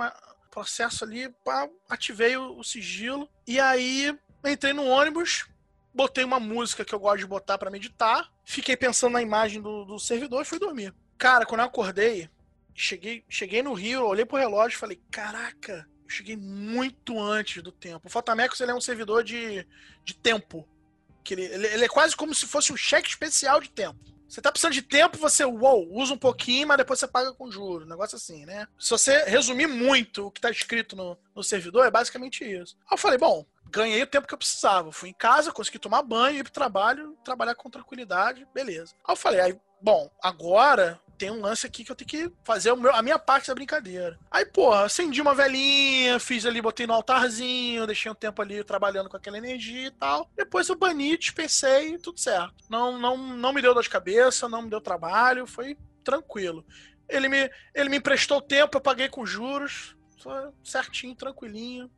processo ali, pá, ativei o, o, sigilo. E aí entrei no ônibus, botei uma música que eu gosto de botar para meditar, fiquei pensando na imagem do, do servidor e fui dormir. Cara, quando eu acordei, cheguei, cheguei no Rio, olhei pro relógio e falei: caraca, eu cheguei muito antes do tempo. O Fotamecos ele é um servidor de, de tempo. Que ele, ele, ele é quase como se fosse um cheque especial de tempo. Você tá precisando de tempo, você uou, usa um pouquinho, mas depois você paga com juros. Um negócio assim, né? Se você resumir muito o que tá escrito no, no servidor, é basicamente isso. Aí eu falei, bom, ganhei o tempo que eu precisava. Fui em casa, consegui tomar banho, ir pro trabalho, trabalhar com tranquilidade, beleza. Aí eu falei, aí, bom, agora tem um lance aqui que eu tenho que fazer meu, a minha parte da brincadeira. Aí, porra, acendi uma velhinha, fiz ali, botei no altarzinho, deixei um tempo ali trabalhando com aquela energia e tal. Depois eu bani, dispensei, tudo certo. Não, não, não me deu dor de cabeça, não me deu trabalho, foi tranquilo. Ele me, ele me emprestou tempo, eu paguei com juros, foi certinho, tranquilinho.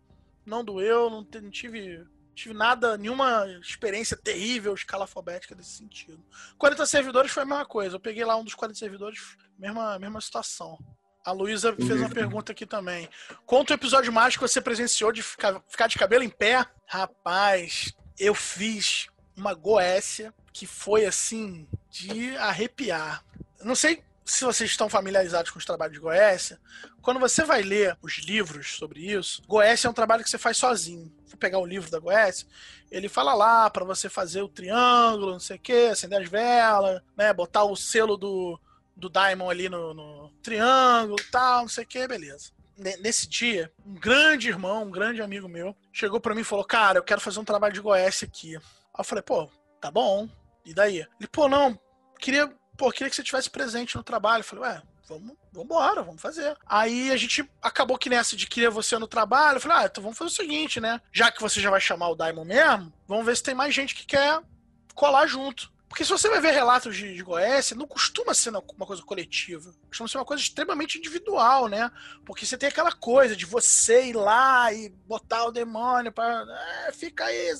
Não doeu, não, não tive tive nada, nenhuma experiência terrível escalafobética desse sentido. 40 servidores foi a mesma coisa. Eu peguei lá um dos 40 servidores, mesma, mesma situação. A Luísa fez uma pergunta aqui também. Conta o episódio mais que você presenciou de ficar, ficar de cabelo em pé. Rapaz, eu fiz uma goécia que foi assim de arrepiar. Não sei se vocês estão familiarizados com os trabalhos de Goécia, quando você vai ler os livros sobre isso, Goécia é um trabalho que você faz sozinho. Vou pegar o livro da Goécia, ele fala lá para você fazer o triângulo, não sei o que, acender as velas, né, botar o selo do, do Daimon ali no, no triângulo e tal, não sei o que, beleza. Nesse dia, um grande irmão, um grande amigo meu, chegou para mim e falou: Cara, eu quero fazer um trabalho de Goécia aqui. Aí eu falei: Pô, tá bom. E daí? Ele, pô, não, queria pô, queria que você tivesse presente no trabalho. Eu falei, ué, vamos, vamos embora, vamos fazer. Aí a gente acabou que nessa de querer você no trabalho, eu falei, ah, então vamos fazer o seguinte, né? Já que você já vai chamar o Daimon mesmo, vamos ver se tem mais gente que quer colar junto. Porque se você vai ver relatos de, de Goécia, não costuma ser uma coisa coletiva. Costuma ser uma coisa extremamente individual, né? Porque você tem aquela coisa de você ir lá e botar o demônio pra. É, fica aí.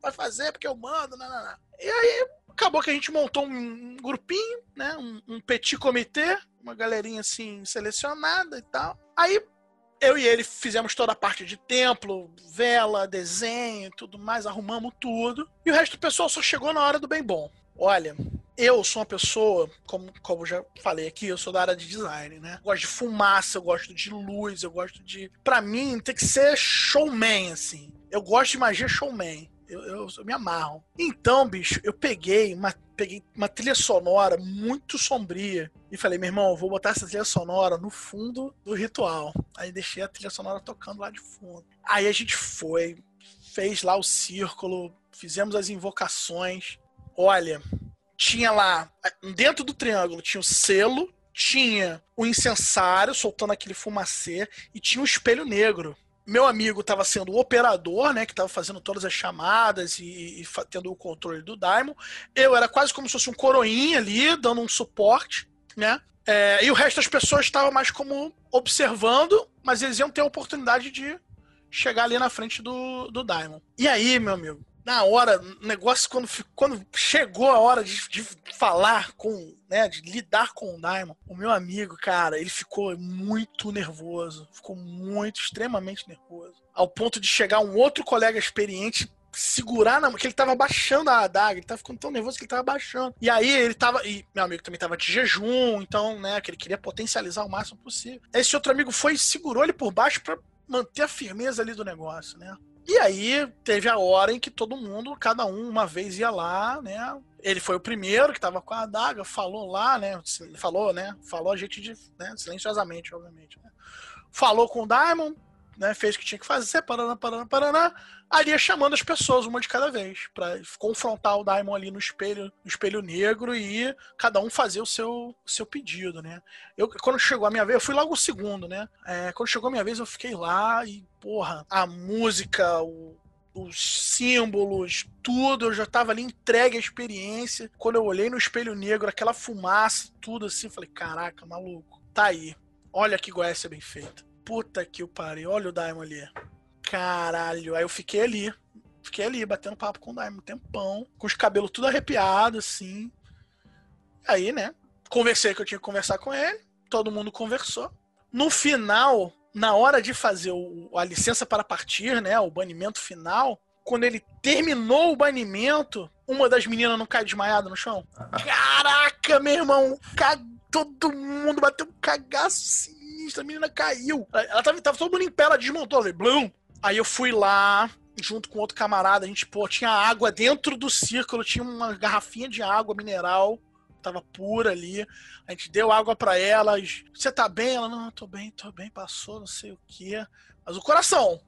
Vai fazer porque eu mando, não, não, não. E aí acabou que a gente montou um grupinho, né? Um, um petit comitê, uma galerinha assim selecionada e tal. Aí eu e ele fizemos toda a parte de templo, vela, desenho, tudo mais, arrumamos tudo. E o resto do pessoal só chegou na hora do bem bom. Olha, eu sou uma pessoa, como, como já falei aqui, eu sou da área de design, né? Gosto de fumaça, eu gosto de luz, eu gosto de. Pra mim, tem que ser showman, assim. Eu gosto de magia showman. Eu, eu, eu, me amarro. Então, bicho, eu peguei uma, peguei uma trilha sonora muito sombria e falei, meu irmão, vou botar essa trilha sonora no fundo do ritual. Aí deixei a trilha sonora tocando lá de fundo. Aí a gente foi, fez lá o círculo, fizemos as invocações. Olha, tinha lá, dentro do triângulo, tinha o selo, tinha o incensário soltando aquele fumacê e tinha o espelho negro. Meu amigo estava sendo o operador, né, que estava fazendo todas as chamadas e, e, tendo o controle do Daimon. Eu era quase como se fosse um coroinha ali, dando um suporte, né? É, e o resto das pessoas estava mais como observando, mas eles iam ter a oportunidade de chegar ali na frente do, do Daimon. E aí, meu amigo, na hora, o negócio, quando, quando chegou a hora de, de, falar com, né, de lidar com o Daimon, o meu amigo, cara, ele ficou muito nervoso, ficou muito, extremamente nervoso, ao ponto de chegar um outro colega experiente segurar na que ele tava baixando a adaga, ele tava ficando tão nervoso que ele tava baixando. E aí ele tava, e meu amigo também tava de jejum, então, né, que ele queria potencializar o máximo possível. Esse outro amigo foi e segurou ele por baixo para manter a firmeza ali do negócio, né? E aí teve a hora em que todo mundo, cada um uma vez ia lá, né? Ele foi o primeiro que tava com a adaga, falou lá, né? Falou, né? Falou a gente de, né? silenciosamente, obviamente. Né? Falou com o Diamond, né? Fez o que tinha que fazer, paraná, paraná, paraná. Ali chamando as pessoas, uma de cada vez, para confrontar o Daimon ali no espelho, no espelho negro e cada um fazer o seu, seu pedido, né? Eu, quando chegou a minha vez, eu fui logo o segundo, né? É, quando chegou a minha vez, eu fiquei lá e, porra, a música, o, os símbolos, tudo, eu já tava ali entregue à experiência. Quando eu olhei no espelho negro, aquela fumaça, tudo assim, falei, caraca, maluco, tá aí. Olha que Goiás bem feita. Puta que o pariu, olha o Daimon ali caralho. Aí eu fiquei ali. Fiquei ali, batendo papo com o Daimon um tempão, com os cabelos tudo arrepiados, assim. Aí, né? Conversei que eu tinha que conversar com ele. Todo mundo conversou. No final, na hora de fazer o, a licença para partir, né? O banimento final, quando ele terminou o banimento, uma das meninas não cai desmaiada no chão. Caraca, meu irmão! Todo mundo bateu um cagaço sinistro, a menina caiu. Ela tava, tava todo mundo em pé, ela desmontou, ali, blum! Aí eu fui lá, junto com outro camarada, a gente, pô, tinha água dentro do círculo, tinha uma garrafinha de água mineral, tava pura ali. A gente deu água para elas. Você tá bem? Ela, não, tô bem, tô bem, passou, não sei o quê. Mas o coração,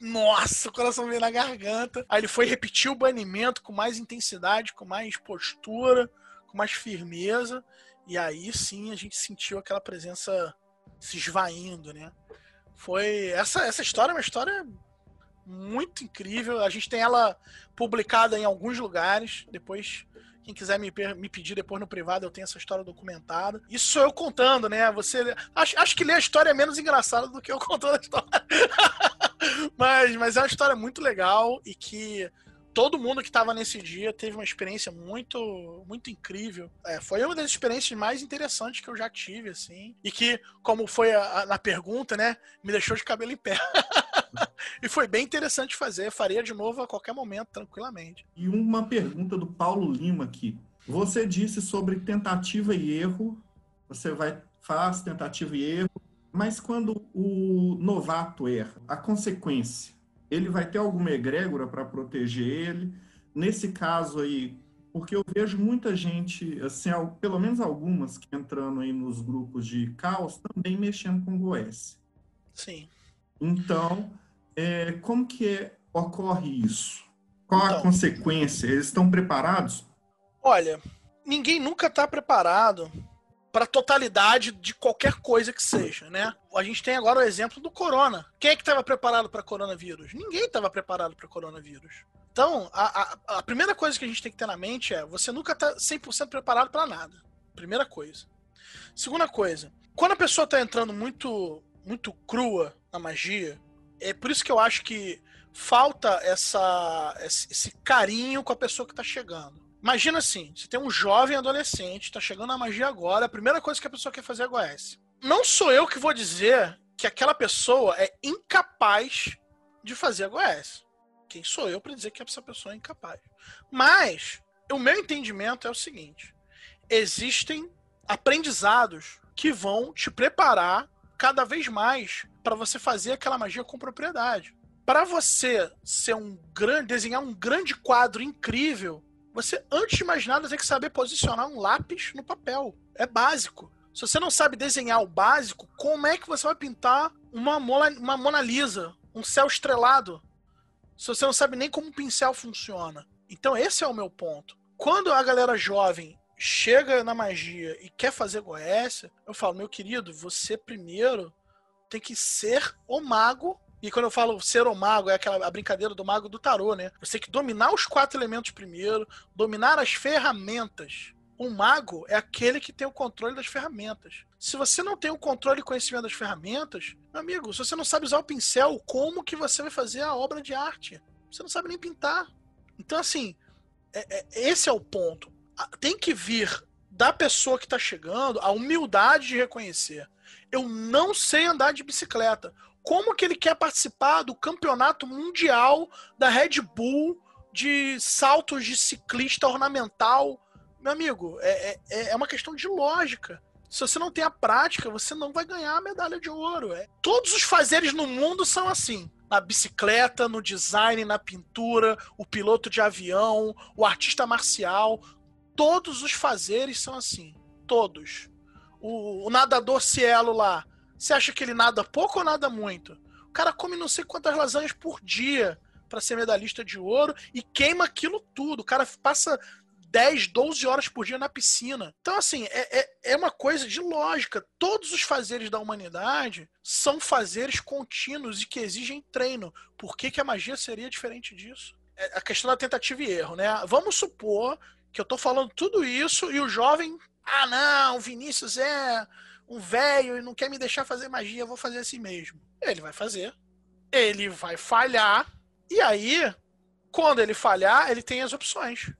nossa, o coração veio na garganta. Aí ele foi repetir o banimento com mais intensidade, com mais postura, com mais firmeza. E aí sim a gente sentiu aquela presença se esvaindo, né? Foi. Essa, essa história é uma história muito incrível. A gente tem ela publicada em alguns lugares. Depois, quem quiser me, me pedir depois no privado, eu tenho essa história documentada. Isso sou eu contando, né? Você. Acho, acho que ler a história é menos engraçada do que eu contando a história. mas, mas é uma história muito legal e que todo mundo que estava nesse dia teve uma experiência muito muito incrível. É, foi uma das experiências mais interessantes que eu já tive, assim. E que, como foi a, a, na pergunta, né, me deixou de cabelo em pé. e foi bem interessante fazer. Faria de novo a qualquer momento, tranquilamente. E uma pergunta do Paulo Lima aqui. Você disse sobre tentativa e erro. Você vai faz tentativa e erro, mas quando o novato erra, a consequência ele vai ter alguma egrégora para proteger ele. Nesse caso aí, porque eu vejo muita gente, assim, pelo menos algumas que entrando aí nos grupos de caos, também mexendo com Goes. Sim. Então, é, como que é, ocorre isso? Qual então, a consequência? Eles estão preparados? Olha, ninguém nunca está preparado para a totalidade de qualquer coisa que seja, né? A gente tem agora o exemplo do corona. Quem é que estava preparado para coronavírus? Ninguém estava preparado para coronavírus. Então, a, a, a, primeira coisa que a gente tem que ter na mente é: você nunca está 100% preparado para nada. Primeira coisa. Segunda coisa, quando a pessoa está entrando muito, muito crua na magia, é por isso que eu acho que falta essa, esse carinho com a pessoa que está chegando. Imagina assim, você tem um jovem adolescente, tá chegando na magia agora, a primeira coisa que a pessoa quer fazer é Goiás. Não sou eu que vou dizer que aquela pessoa é incapaz de fazer Goiás. Quem sou eu para dizer que essa pessoa é incapaz? Mas o meu entendimento é o seguinte: existem aprendizados que vão te preparar cada vez mais para você fazer aquela magia com propriedade. Para você ser um grande, desenhar um grande quadro incrível, você, antes de mais nada, tem que saber posicionar um lápis no papel. É básico. Se você não sabe desenhar o básico, como é que você vai pintar uma Mona, uma Mona Lisa, um céu estrelado? Se você não sabe nem como um pincel funciona. Então, esse é o meu ponto. Quando a galera jovem chega na magia e quer fazer Goécia, eu falo, meu querido, você primeiro tem que ser o mago e quando eu falo ser o mago, é aquela a brincadeira do mago do tarô, né? Você tem que dominar os quatro elementos primeiro, dominar as ferramentas. Um mago é aquele que tem o controle das ferramentas. Se você não tem o controle e conhecimento das ferramentas, meu amigo, se você não sabe usar o pincel, como que você vai fazer a obra de arte? Você não sabe nem pintar. Então, assim, é, é, esse é o ponto. Tem que vir da pessoa que está chegando a humildade de reconhecer. Eu não sei andar de bicicleta como que ele quer participar do campeonato mundial da Red Bull de saltos de ciclista ornamental. Meu amigo, é, é, é uma questão de lógica. Se você não tem a prática, você não vai ganhar a medalha de ouro. É. Todos os fazeres no mundo são assim. Na bicicleta, no design, na pintura, o piloto de avião, o artista marcial. Todos os fazeres são assim. Todos. O, o nadador cielo lá, você acha que ele nada pouco ou nada muito? O cara come não sei quantas lasanhas por dia para ser medalhista de ouro e queima aquilo tudo. O cara passa 10, 12 horas por dia na piscina. Então, assim, é, é, é, uma coisa de lógica. Todos os fazeres da humanidade são fazeres contínuos e que exigem treino. Por que, que a magia seria diferente disso? É a questão da tentativa e erro, né? Vamos supor que eu tô falando tudo isso e o jovem. Ah, não, Vinícius é um velho e não quer me deixar fazer magia, eu vou fazer assim mesmo. Ele vai fazer. Ele vai falhar. E aí, quando ele falhar, ele tem as opções.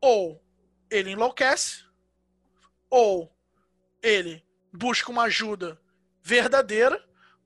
Ou ele enlouquece, ou ele busca uma ajuda verdadeira,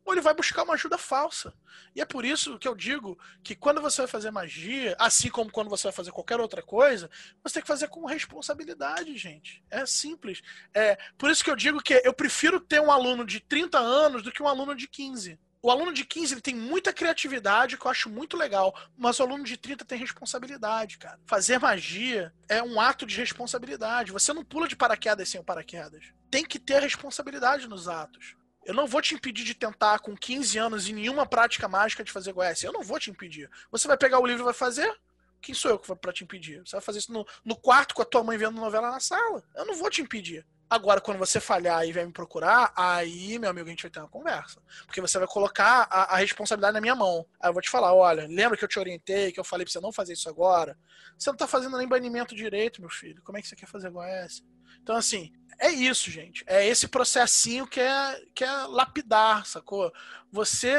ou ele vai buscar uma ajuda falsa. E é por isso que eu digo que quando você vai fazer magia, assim como quando você vai fazer qualquer outra coisa, você tem que fazer com responsabilidade, gente. É simples. É por isso que eu digo que eu prefiro ter um aluno de 30 anos do que um aluno de 15. O aluno de 15 ele tem muita criatividade, que eu acho muito legal, mas o aluno de 30 tem responsabilidade, cara. Fazer magia é um ato de responsabilidade. Você não pula de paraquedas sem o paraquedas. Tem que ter responsabilidade nos atos. Eu não vou te impedir de tentar com 15 anos e nenhuma prática mágica de fazer Goiás. Eu não vou te impedir. Você vai pegar o livro e vai fazer? Quem sou eu pra te impedir? Você vai fazer isso no, no quarto com a tua mãe vendo novela na sala. Eu não vou te impedir. Agora, quando você falhar e vier me procurar, aí, meu amigo, a gente vai ter uma conversa. Porque você vai colocar a, a, responsabilidade na minha mão. Aí eu vou te falar: olha, lembra que eu te orientei, que eu falei pra você não fazer isso agora? Você não tá fazendo nem banimento direito, meu filho. Como é que você quer fazer Goiás? Então, assim, é isso, gente. É esse processinho que é, que é lapidar, sacou? Você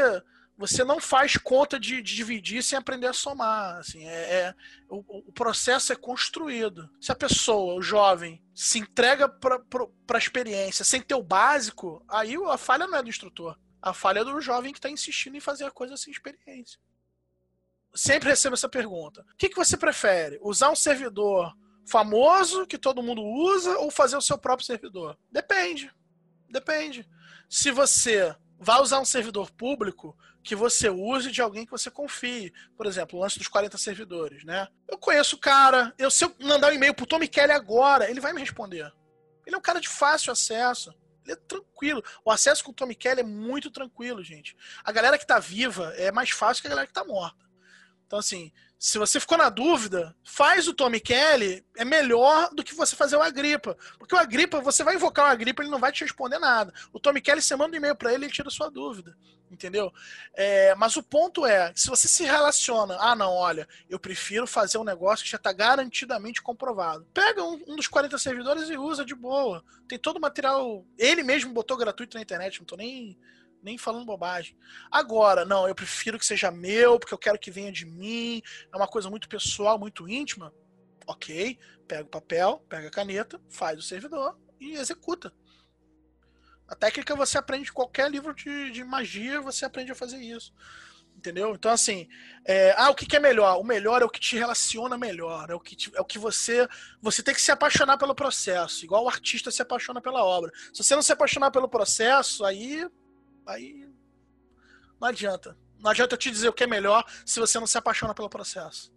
você não faz conta de, de dividir sem aprender a somar. Assim, é, é o, o, processo é construído. Se a pessoa, o jovem, se entrega para a experiência sem ter o básico, aí a falha não é do instrutor. A falha é do jovem que está insistindo em fazer a coisa sem experiência. Sempre recebo essa pergunta. O que, que você prefere? Usar um servidor famoso que todo mundo usa ou fazer o seu próprio servidor? Depende. Depende. Se você vai usar um servidor público, que você use de alguém que você confie. Por exemplo, o lance dos 40 servidores, né? Eu conheço o cara, eu, se eu mandar um e-mail pro Tommy Kelly agora, ele vai me responder. Ele é um cara de fácil acesso. Ele é tranquilo. O acesso com o Tommy Kelly é muito tranquilo, gente. A galera que tá viva é mais fácil que a galera que tá morta. Então, assim, se você ficou na dúvida, faz o Tommy Kelly, é melhor do que você fazer o Agripa. Porque o Agripa, você vai invocar o Agripa, ele não vai te responder nada. O Tommy Kelly, você manda um e-mail para ele, ele tira sua dúvida. Entendeu? É, mas o ponto é, se você se relaciona, ah, não, olha, eu prefiro fazer um negócio que já está garantidamente comprovado. Pega um, um, dos 40 servidores e usa de boa. Tem todo o material. Ele mesmo botou gratuito na internet, não tô nem nem falando bobagem. Agora, não, eu prefiro que seja meu, porque eu quero que venha de mim, é uma coisa muito pessoal, muito íntima. Ok, pega o papel, pega a caneta, faz o servidor e executa. A técnica você aprende em qualquer livro de, de magia, você aprende a fazer isso. Entendeu? Então, assim, é, ah, o que, que, é melhor? O melhor é o que te relaciona melhor, é o que, te, é o que você. Você tem que se apaixonar pelo processo, igual o artista se apaixona pela obra. Se você não se apaixonar pelo processo, aí. Aí. Não adianta. Não adianta eu te dizer o que é melhor se você não se apaixona pelo processo.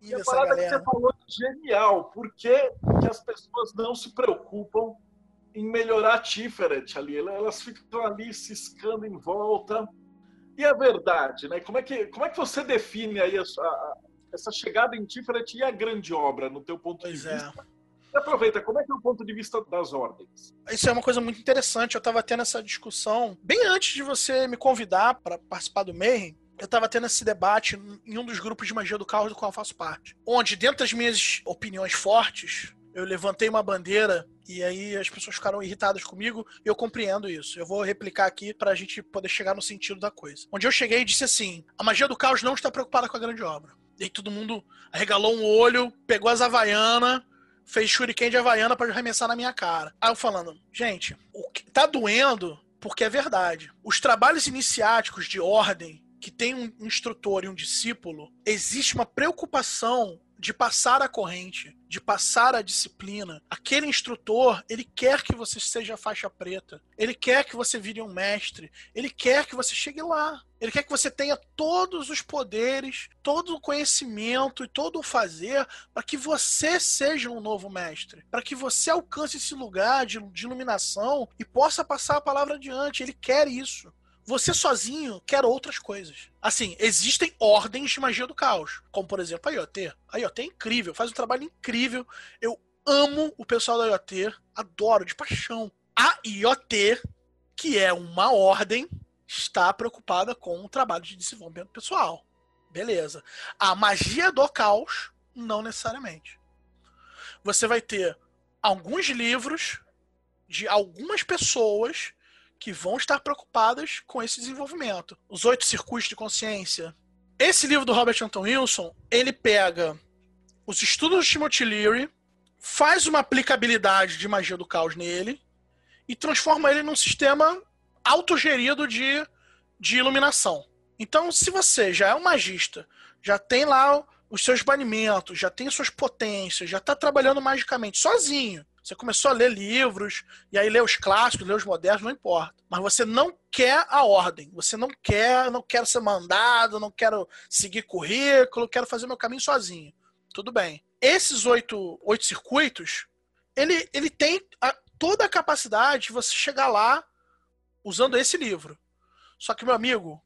E, e a parada galera... que você falou é genial. Por que, que as pessoas não se preocupam em melhorar a Tiferet ali? Elas ficam ali ciscando em volta e a verdade, né? Como é que, como é que você define aí a, a, essa chegada em Tiferet e a grande obra, no teu ponto pois de é. E aproveita, como é que é o ponto de vista das ordens? Isso é uma coisa muito interessante. Eu estava tendo essa discussão bem antes de você me convidar para participar do Mayhem. Eu estava tendo esse debate em um dos grupos de magia do caos do qual eu faço parte. Onde, dentro das minhas opiniões fortes, eu levantei uma bandeira e aí as pessoas ficaram irritadas comigo e eu compreendo isso. Eu vou replicar aqui para a gente poder chegar no sentido da coisa. Onde eu cheguei e disse assim: a magia do caos não está preocupada com a grande obra. E aí todo mundo arregalou um olho, pegou as Havaianas, fez shuriken de Havaiana para arremessar na minha cara. Aí eu falando, gente, o que tá doendo porque é verdade. Os trabalhos iniciáticos de ordem que tem um instrutor e um discípulo, existe uma preocupação de passar a corrente, de passar a disciplina. Aquele instrutor, ele quer que você seja faixa preta. Ele quer que você vire um mestre. Ele quer que você chegue lá. Ele quer que você tenha todos os poderes, todo o conhecimento e todo o fazer para que você seja um novo mestre, para que você alcance esse lugar de, de iluminação e possa passar a palavra adiante. Ele quer isso. Você sozinho quer outras coisas. Assim, existem ordens de magia do caos, como por exemplo a IoT. A IoT é incrível, faz um trabalho incrível. Eu amo o pessoal da IoT, adoro de paixão. A IoT, que é uma ordem, está preocupada com o trabalho de desenvolvimento pessoal. Beleza. A magia do caos, não necessariamente. Você vai ter alguns livros de algumas pessoas que vão estar preocupadas com esse desenvolvimento. Os oito circuitos de consciência. Esse livro do Robert Anton Wilson, ele pega os estudos de Timothy Leary, faz uma aplicabilidade de magia do caos nele e transforma ele num sistema autogerido de, de iluminação. Então, se você já é um magista, já tem lá os seus banimentos, já tem suas potências, já está trabalhando magicamente sozinho, você começou a ler livros, e aí ler os clássicos, ler os modernos, não importa. Mas você não quer a ordem. Você não quer, não quero ser mandado, não quero seguir currículo, quero fazer meu caminho sozinho. Tudo bem. Esses oito, oito circuitos, ele, ele tem a, toda a capacidade de você chegar lá usando esse livro. Só que, meu amigo,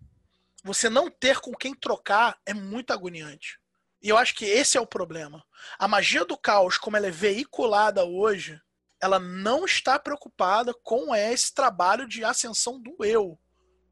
você não ter com quem trocar é muito agoniante. E eu acho que esse é o problema. A magia do caos, como ela é veiculada hoje, ela não está preocupada com esse trabalho de ascensão do eu.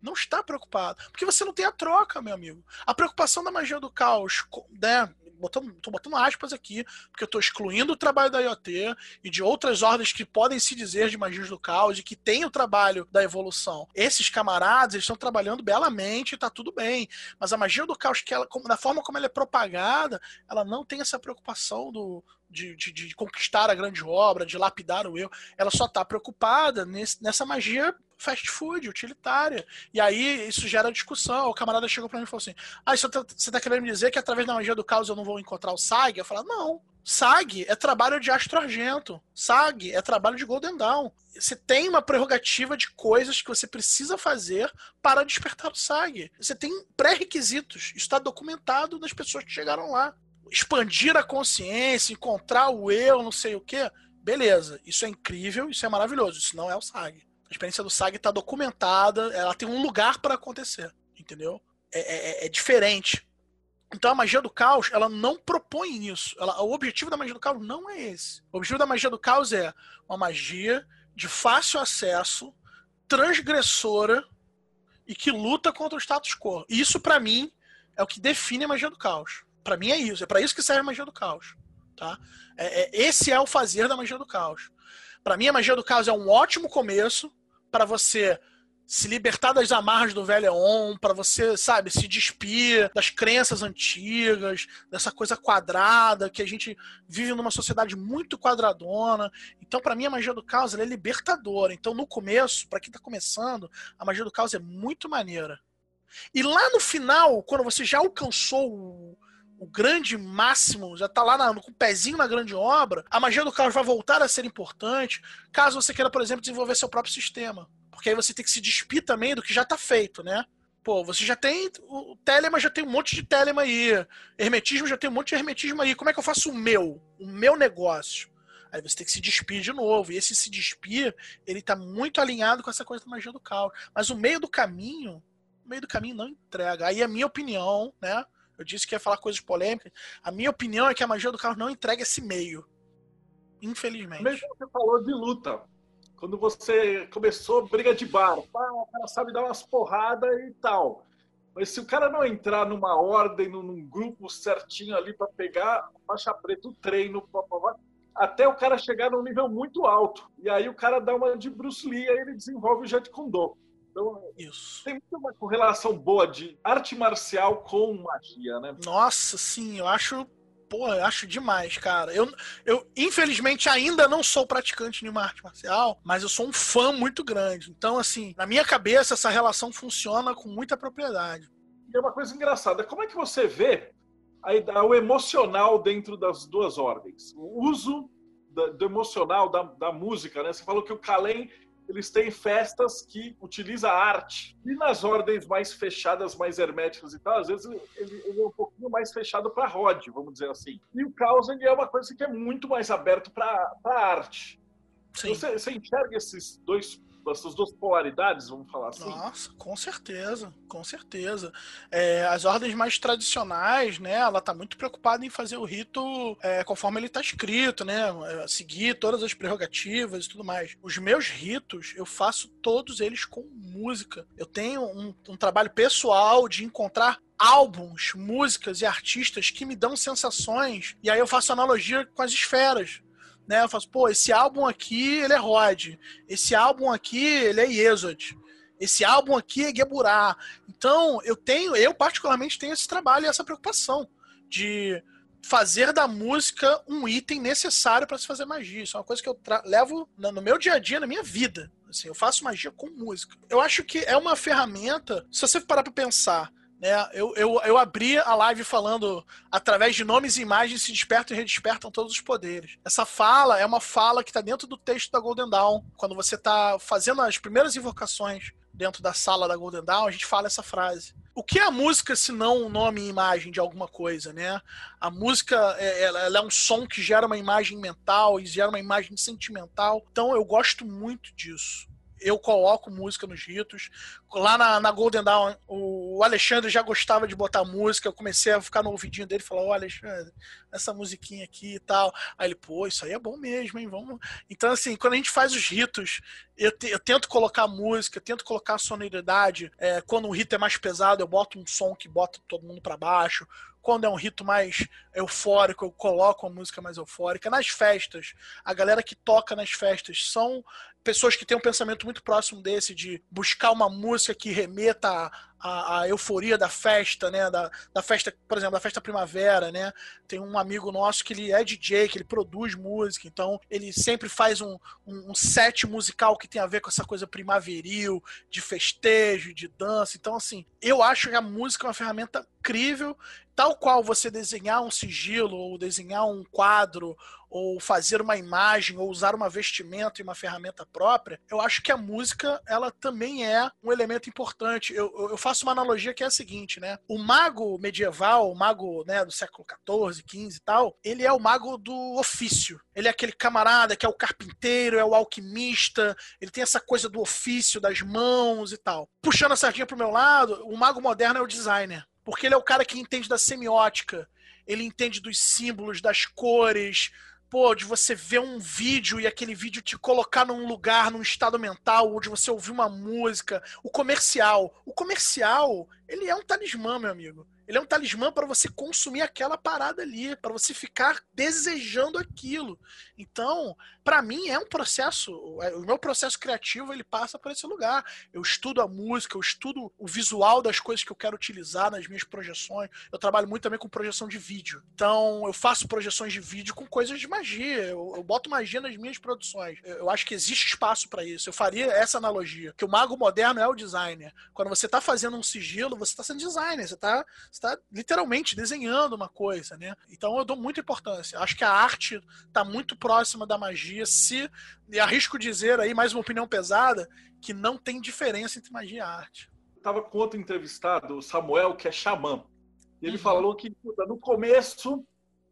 Não está preocupada. Porque você não tem a troca, meu amigo. A preocupação da magia do caos, né? Botando, tô botando aspas aqui, porque eu tô excluindo o trabalho da IoT e de outras ordens que podem se dizer de magias do caos e que tem o trabalho da evolução. Esses camaradas, estão trabalhando belamente e tá tudo bem. Mas a magia do caos, que ela, da forma como ela é propagada, ela não tem essa preocupação do, de, de, de, conquistar a grande obra, de lapidar o eu. Ela só está preocupada nesse, nessa magia fast food, utilitária. E aí isso gera discussão. O camarada chegou para mim e falou assim: Ah, você tá, você tá querendo me dizer que através da magia do caos eu não vou encontrar o SAG? Eu falei, não. SAG é trabalho de Astro Argento. SAG é trabalho de Golden Dawn. Você tem uma prerrogativa de coisas que você precisa fazer para despertar o SAG. Você tem pré-requisitos. Isso está documentado nas pessoas que chegaram lá expandir a consciência, encontrar o eu, não sei o quê. Beleza, isso é incrível, isso é maravilhoso. Isso não é o SAG. A experiência do SAG está documentada, ela tem um lugar para acontecer, entendeu? É, é, é, é, diferente. Então a magia do caos, ela não propõe isso. Ela, o objetivo da magia do caos não é esse. O objetivo da magia do caos é uma magia de fácil acesso, transgressora e que luta contra o status quo. Isso, para mim, é o que define a magia do caos para mim é isso. É para isso que serve a magia do caos. Tá? É, é, esse é o fazer da magia do caos. Para mim, a magia do caos é um ótimo começo para você se libertar das amarras do velho on, para você, sabe, se despir das crenças antigas, dessa coisa quadrada que a gente vive numa sociedade muito quadradona. Então, para mim, a magia do caos é libertadora. Então, no começo, para quem tá começando, a magia do caos é muito maneira. E lá no final, quando você já alcançou o, grande máximo, já tá lá na, com o pezinho na grande obra, a magia do caos vai voltar a ser importante, caso você queira, por exemplo, desenvolver seu próprio sistema. Porque aí você tem que se despir também do que já tá feito, né? Pô, você já tem. O Telema já tem um monte de Telema aí. Hermetismo já tem um monte de hermetismo aí. Como é que eu faço o meu? O meu negócio? Aí você tem que se despir de novo. E esse se despir, ele tá muito alinhado com essa coisa da magia do caos. Mas o meio do caminho, o meio do caminho não entrega. Aí a minha opinião, né? Eu disse que ia falar coisas polêmicas. A minha opinião é que a magia do caos não entrega esse meio. Infelizmente. Mesmo você falou de luta. Quando você começou briga de bar, pá, o cara sabe dar umas porradas e tal. Mas se o cara não entrar numa ordem, num grupo certinho ali para pegar faixa preta, o treino, até o cara chegar num nível muito alto. E aí o cara dá uma de Bruce Lee e ele desenvolve o Jet Kune Então, Isso. tem muito uma correlação boa de arte marcial com magia, né? Nossa, sim, eu acho pô, eu acho demais, cara. Eu, eu, infelizmente, ainda não sou praticante de uma arte marcial, mas eu sou um fã muito grande. Então, assim, na minha cabeça, essa relação funciona com muita propriedade. E é uma coisa engraçada. Como é que você vê o emocional dentro das duas ordens? O uso do emocional da, da música, né? Você falou que o Kalem eles têm festas que utiliza arte. E nas ordens mais fechadas, mais herméticas e tal, às vezes ele, ele é um pouquinho mais fechado para rod, vamos dizer assim. E o caos é uma coisa que é muito mais aberto para arte. Você, você enxerga esses dois essas duas polaridades, vamos falar assim? Nossa, com certeza, com certeza. É, as ordens mais tradicionais, né, ela tá muito preocupada em fazer o rito é, conforme ele tá escrito, né, é, seguir todas as prerrogativas e tudo mais. Os meus ritos, eu faço todos eles com música. Eu tenho um, um trabalho pessoal de encontrar álbuns, músicas e artistas que me dão sensações. E aí eu faço analogia com as esferas né? Eu faço, pô, esse álbum aqui, ele é Rod. Esse álbum aqui, ele é Yesod. Esse álbum aqui é Geburá. Então, eu tenho, eu particularmente tenho esse trabalho e essa preocupação de fazer da música um item necessário para se fazer magia. Isso é uma coisa que eu levo no meu dia a dia, na minha vida. Assim, eu faço magia com música. Eu acho que é uma ferramenta, se você parar para pensar, né? Eu, eu, eu abri a live falando através de nomes e imagens se despertam e redespertam todos os poderes. Essa fala é uma fala que está dentro do texto da Golden Dawn. Quando você está fazendo as primeiras invocações dentro da sala da Golden Dawn, a gente fala essa frase. O que é a música se não um nome e imagem de alguma coisa, né? A música é, ela, é um som que gera uma imagem mental e gera uma imagem sentimental. Então eu gosto muito disso eu coloco música nos ritos. Lá na, na Golden Dawn, o Alexandre já gostava de botar música. Eu comecei a ficar no ouvidinho dele e falar: Ô Alexandre, essa musiquinha aqui e tal. Aí ele, pô, isso aí é bom mesmo, hein? Vamos. Então, assim, quando a gente faz os ritos, eu, te, eu tento colocar música, tento colocar sonoridade. É, quando o rito é mais pesado, eu boto um som que bota todo mundo para baixo quando é um rito mais eufórico, eu coloco uma música mais eufórica. Nas festas, a galera que toca nas festas são pessoas que têm um pensamento muito próximo desse, de buscar uma música que remeta a, a, euforia da festa, né? Da, da festa, por exemplo, da festa primavera, né? Tem um amigo nosso que ele é DJ, que ele produz música, então ele sempre faz um, um, um set musical que tem a ver com essa coisa primaveril, de festejo, de dança. Então, assim, eu acho que a música é uma ferramenta incrível, tal qual você desenhar um sigilo, ou desenhar um quadro, ou fazer uma imagem, ou usar uma vestimenta e uma ferramenta própria, eu acho que a música, ela também é um elemento importante. Eu, eu faço uma analogia que é a seguinte, né? O mago medieval, o mago né, do século XIV, XV e tal, ele é o mago do ofício. Ele é aquele camarada que é o carpinteiro, é o alquimista, ele tem essa coisa do ofício, das mãos e tal. Puxando a sardinha pro meu lado, o mago moderno é o designer. Porque ele é o cara que entende da semiótica, ele entende dos símbolos, das cores, pô, de você ver um vídeo e aquele vídeo te colocar num lugar, num estado mental, ou de você ouvir uma música, o comercial. O comercial, ele é um talismã, meu amigo. Ele é um talismã para você consumir aquela parada ali, para você ficar desejando aquilo. Então, para mim é um processo, o meu processo criativo ele passa por esse lugar. Eu estudo a música, eu estudo o visual das coisas que eu quero utilizar nas minhas projeções. Eu trabalho muito também com projeção de vídeo. Então, eu faço projeções de vídeo com coisas de magia. Eu, eu boto magia nas minhas produções. Eu, eu acho que existe espaço para isso. Eu faria essa analogia, que o mago moderno é o designer. Quando você está fazendo um sigilo, você está sendo designer, você está está literalmente desenhando uma coisa, né? Então eu dou muita importância. Acho que a arte está muito próxima da magia, se e arrisco dizer aí mais uma opinião pesada que não tem diferença entre magia e arte. Eu tava com outro entrevistado, o Samuel, que é xamã. E ele uhum. falou que no começo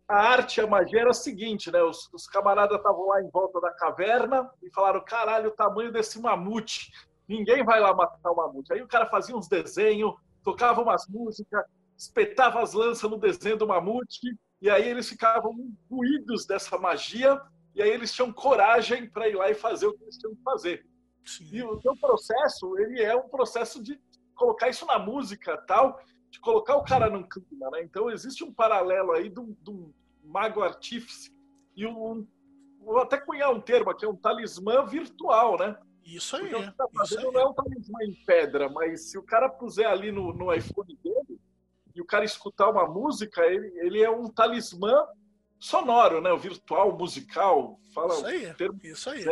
a arte e a magia era o seguinte, né? Os, os camaradas estavam lá em volta da caverna e falaram: caralho, o tamanho desse mamute. Ninguém vai lá matar o mamute. Aí o cara fazia uns desenhos, tocava umas músicas, espetava as lanças no desenho do mamute, e aí eles ficavam imbuídos dessa magia, e aí eles tinham coragem para ir lá e fazer o que eles tinham que fazer. Sim. E o seu processo, ele é um processo de colocar isso na música, tal, de colocar o cara num clima, né? Então existe um paralelo aí de um, mago artífice e um, vou até cunhar um termo aqui, um talismã virtual, né? Isso aí. Porque o que tá fazendo não é um talismã em pedra, mas se o cara puser ali no, no iPhone dele, e o cara escutar uma música, ele, ele é um talismã sonoro, né? O virtual, musical. Fala isso aí, termo, isso aí.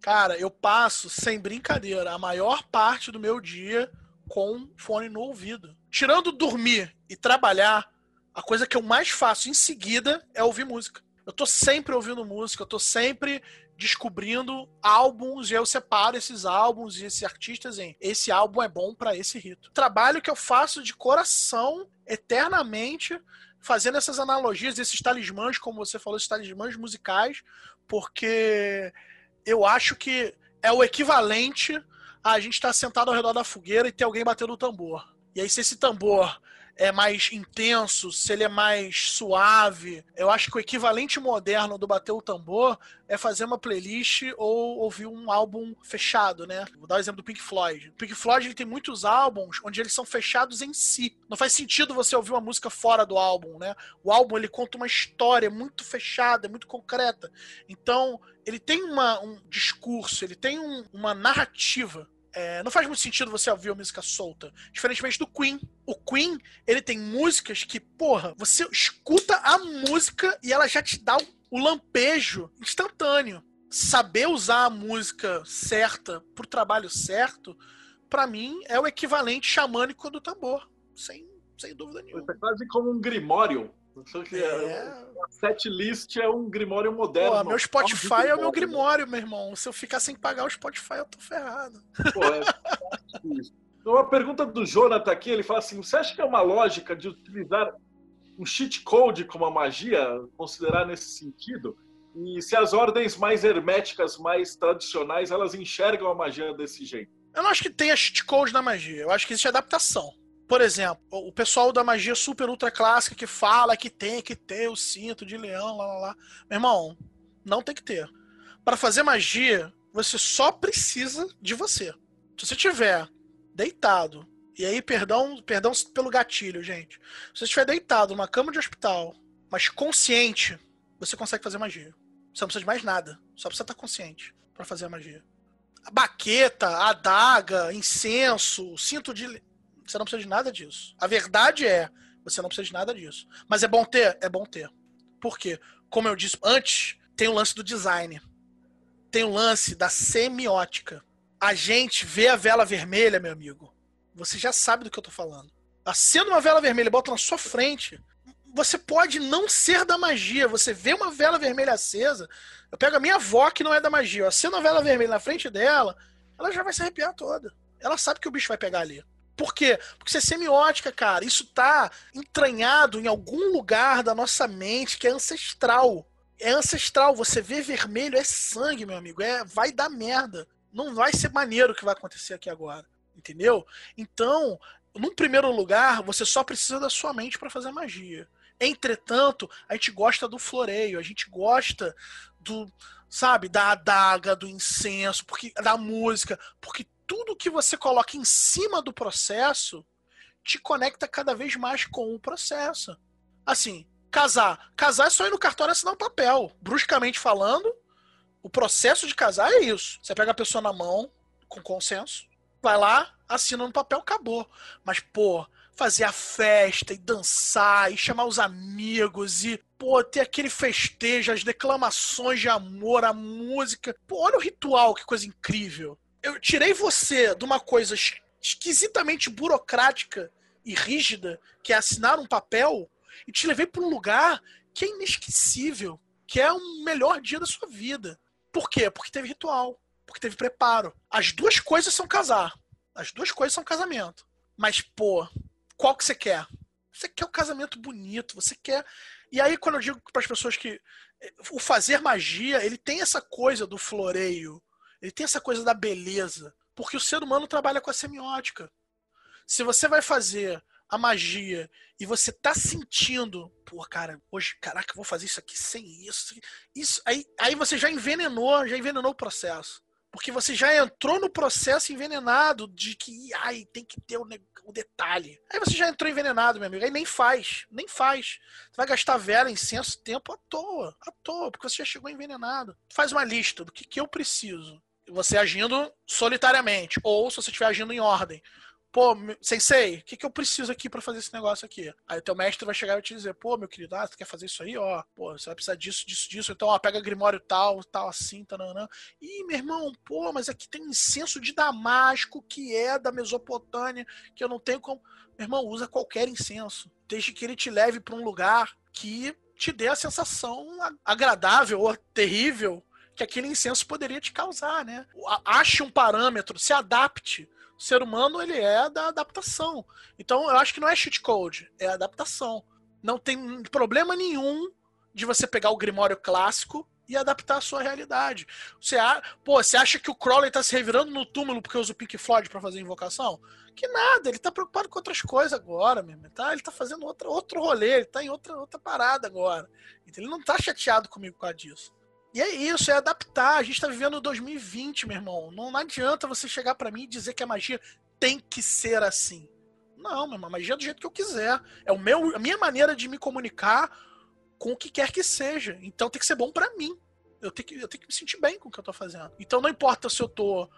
Cara, eu passo, sem brincadeira, a maior parte do meu dia com fone no ouvido. Tirando dormir e trabalhar, a coisa que eu mais faço em seguida é ouvir música. Eu tô sempre ouvindo música, eu tô sempre descobrindo álbuns e eu separo esses álbuns e esses artistas em esse álbum é bom para esse rito. Trabalho que eu faço de coração eternamente fazendo essas analogias, esses talismãs, como você falou, esses talismãs musicais, porque eu acho que é o equivalente a gente estar tá sentado ao redor da fogueira e ter alguém batendo o tambor. E aí, se esse tambor é mais intenso, se ele é mais suave. Eu acho que o equivalente moderno do bater o tambor é fazer uma playlist ou ouvir um álbum fechado, né? Vou dar o exemplo do Pink Floyd. O Pink Floyd ele tem muitos álbuns onde eles são fechados em si. Não faz sentido você ouvir uma música fora do álbum, né? O álbum ele conta uma história muito fechada, muito concreta. Então, ele tem uma, um discurso, ele tem um, uma narrativa é, não faz muito sentido você ouvir a música solta. Diferentemente do Queen. O Queen, ele tem músicas que, porra, você escuta a música e ela já te dá o lampejo instantâneo. Saber usar a música certa pro trabalho certo, para mim, é o equivalente xamânico do tambor. Sem, sem dúvida nenhuma. É quase como um grimório. Que é... A set list é um grimório moderno. Pô, meu Spotify é o meu grimório, meu irmão. Se eu ficar sem pagar o Spotify, eu tô ferrado. Pô, é então, uma pergunta do Jonathan aqui, ele fala assim: você acha que é uma lógica de utilizar um cheat code como a magia, considerar nesse sentido? E se as ordens mais herméticas, mais tradicionais, elas enxergam a magia desse jeito? Eu não acho que tenha cheat code na magia. Eu acho que existe adaptação. Por exemplo, o pessoal da magia super ultra clássica que fala que tem que ter o cinto de leão, lá, lá, lá. Meu irmão, não tem que ter. Para fazer magia, você só precisa de você. Se você tiver deitado, e aí, perdão, perdão pelo gatilho, gente. Se você estiver deitado numa cama de hospital, mas consciente, você consegue fazer magia. Você não precisa de mais nada. Só precisa estar consciente para fazer a magia. A baqueta, a adaga, incenso, cinto de você não precisa de nada disso. A verdade é, você não precisa de nada disso. Mas é bom ter? É bom ter. Por quê? Como eu disse antes, tem o lance do design. Tem o lance da semiótica. A gente vê a vela vermelha, meu amigo. Você já sabe do que eu tô falando. Acenda uma vela vermelha bota na sua frente. Você pode não ser da magia. Você vê uma vela vermelha acesa. Eu pego a minha avó, que não é da magia. Eu acendo a vela vermelha na frente dela. Ela já vai se arrepiar toda. Ela sabe que o bicho vai pegar ali. Por quê? Porque isso é semiótica, cara. Isso tá entranhado em algum lugar da nossa mente que é ancestral. É ancestral. Você vê vermelho é sangue, meu amigo. É, vai dar merda. Não vai ser maneiro o que vai acontecer aqui agora. Entendeu? Então, num primeiro lugar, você só precisa da sua mente para fazer magia. Entretanto, a gente gosta do floreio, a gente gosta do, sabe, da adaga, do incenso, porque da música, porque tudo que você coloca em cima do processo te conecta cada vez mais com o processo. Assim, casar. Casar é só ir no cartório assinar um papel. Bruscamente falando, o processo de casar é isso. Você pega a pessoa na mão, com consenso, vai lá, assina no papel, acabou. Mas, pô, fazer a festa e dançar e chamar os amigos e, pô, ter aquele festejo, as declamações de amor, a música. Pô, olha o ritual, que coisa incrível. Eu tirei você de uma coisa esquisitamente burocrática e rígida, que é assinar um papel, e te levei para um lugar que é inesquecível, que é o melhor dia da sua vida. Por quê? Porque teve ritual, porque teve preparo. As duas coisas são casar. As duas coisas são casamento. Mas, pô, qual que você quer? Você quer um casamento bonito, você quer. E aí, quando eu digo para as pessoas que eh, o fazer magia, ele tem essa coisa do floreio, ele tem essa coisa da beleza, porque o ser humano trabalha com a semiótica. Se você vai fazer a magia e você tá sentindo, pô, cara, hoje, caraca, vou fazer isso aqui sem isso, isso aí, aí você já envenenou, já envenenou o processo. Porque você já entrou no processo envenenado de que, ai, tem que ter o, o detalhe. Aí você já entrou envenenado, meu amigo. Aí nem faz, nem faz. Você vai gastar vela, incenso, tempo à toa, à toa, porque você já chegou envenenado. Faz uma lista do que, que eu preciso. Você agindo solitariamente, ou se você estiver agindo em ordem. Pô, sensei, o que, que eu preciso aqui para fazer esse negócio aqui? Aí o teu mestre vai chegar e te dizer, pô, meu querido, ah, tu quer fazer isso aí, ó, pô, você vai precisar disso, disso, disso, então, ó, pega grimório tal, tal, assim, tananã. Ih, meu irmão, pô, mas aqui tem incenso de damasco, que é da Mesopotâmia, que eu não tenho como... Meu irmão, usa qualquer incenso, desde que ele te leve para um lugar que te dê a sensação agradável ou terrível que aquele incenso poderia te causar, né? Ache um parâmetro, se adapte o ser humano, ele é da adaptação. Então, eu acho que não é cheat code, é adaptação. Não tem problema nenhum de você pegar o Grimório clássico e adaptar a sua realidade. Você, pô, você acha que o Crowley tá se revirando no túmulo porque usa o Pink Floyd para fazer invocação? Que nada, ele tá preocupado com outras coisas agora, mesmo, tá? Ele tá fazendo outra, outro rolê, ele tá em outra, outra parada agora. Então, ele não tá chateado comigo por causa disso. E é isso, é adaptar. A gente tá vivendo 2020, meu irmão. Não, não adianta você chegar para mim e dizer que a magia tem que ser assim. Não, meu irmão, a magia é do jeito que eu quiser. É o meu, a minha maneira de me comunicar com o que quer que seja. Então tem que ser bom para mim. Eu tenho, que, eu tenho que me sentir bem com o que eu tô fazendo. Então não importa se eu tô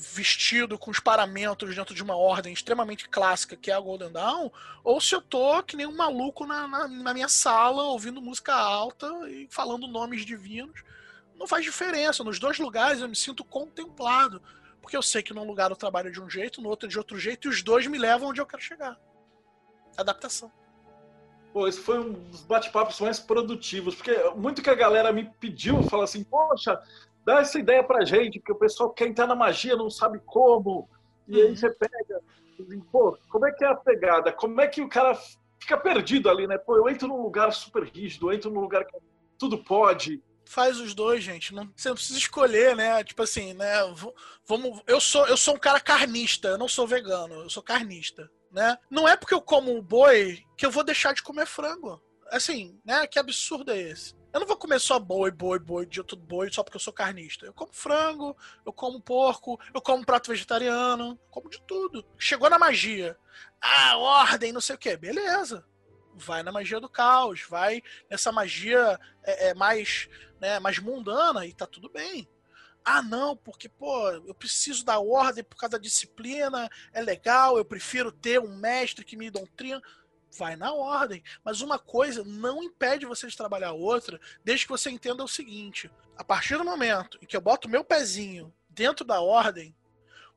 vestido com os paramentos dentro de uma ordem extremamente clássica que é a Golden Dawn, ou se eu tô que nem um maluco na, na, na, minha sala ouvindo música alta e falando nomes divinos. Não faz diferença. Nos dois lugares eu me sinto contemplado. Porque eu sei que num lugar eu trabalho de um jeito, no outro de outro jeito, e os dois me levam onde eu quero chegar. Adaptação. Pô, esse foi um dos bate-papos mais produtivos, porque muito que a galera me pediu, fala assim, poxa, dá essa ideia pra gente, porque o pessoal quer entrar na magia, não sabe como. E aí uhum. você pega, e, pô, como é que é a pegada? Como é que o cara fica perdido ali, né? Pô, eu entro num lugar super rígido, eu entro num lugar que tudo pode. Faz os dois, gente. Não, você não precisa escolher, né? Tipo assim, né? Vamos, eu sou, eu sou um cara carnista, eu não sou vegano, eu sou carnista, né? Não é porque eu como boi que eu vou deixar de comer frango. Assim, né? Que absurdo é esse? Eu não vou comer só boi, boi, boi, dia tudo boi, só porque eu sou carnista. Eu como frango, eu como porco, eu como prato vegetariano, como de tudo. Chegou na magia. Ah, ordem, não sei o que. Beleza. Vai na magia do caos, vai nessa magia é, é, mais, né, mais mundana e tá tudo bem. Ah, não, porque, pô, eu preciso da ordem por causa da disciplina, é legal, eu prefiro ter um mestre que me doutrina vai na ordem. Mas uma coisa não impede você de trabalhar a outra, desde que você entenda o seguinte: a partir do momento em que eu boto meu pezinho dentro da ordem,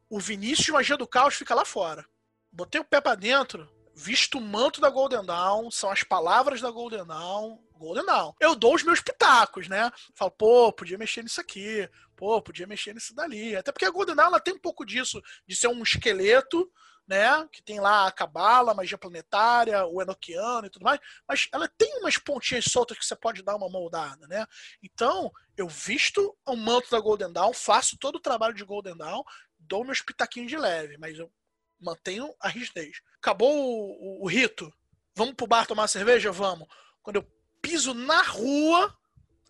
o Vinícius de Magia do Caos fica lá fora. Botei o pé para dentro, visto o manto da Golden Dawn, são as palavras da Golden Dawn, Golden Dawn. Eu dou os meus pitacos, né? Falo, pô, podia mexer nisso aqui, pô, podia mexer nisso dali. Até porque a Golden Dawn ela tem um pouco disso, de ser um esqueleto né? Que tem lá a Cabala, magia planetária, o Enochiano e tudo mais, mas ela tem umas pontinhas soltas que você pode dar uma moldada, né? Então, eu visto o manto da Golden Dawn, faço todo o trabalho de Golden Dawn, dou meus pitaquinhos de leve, mas eu mantenho a rigidez. Acabou o, o, o rito, vamos pro bar tomar cerveja? Vamos. Quando eu piso na rua,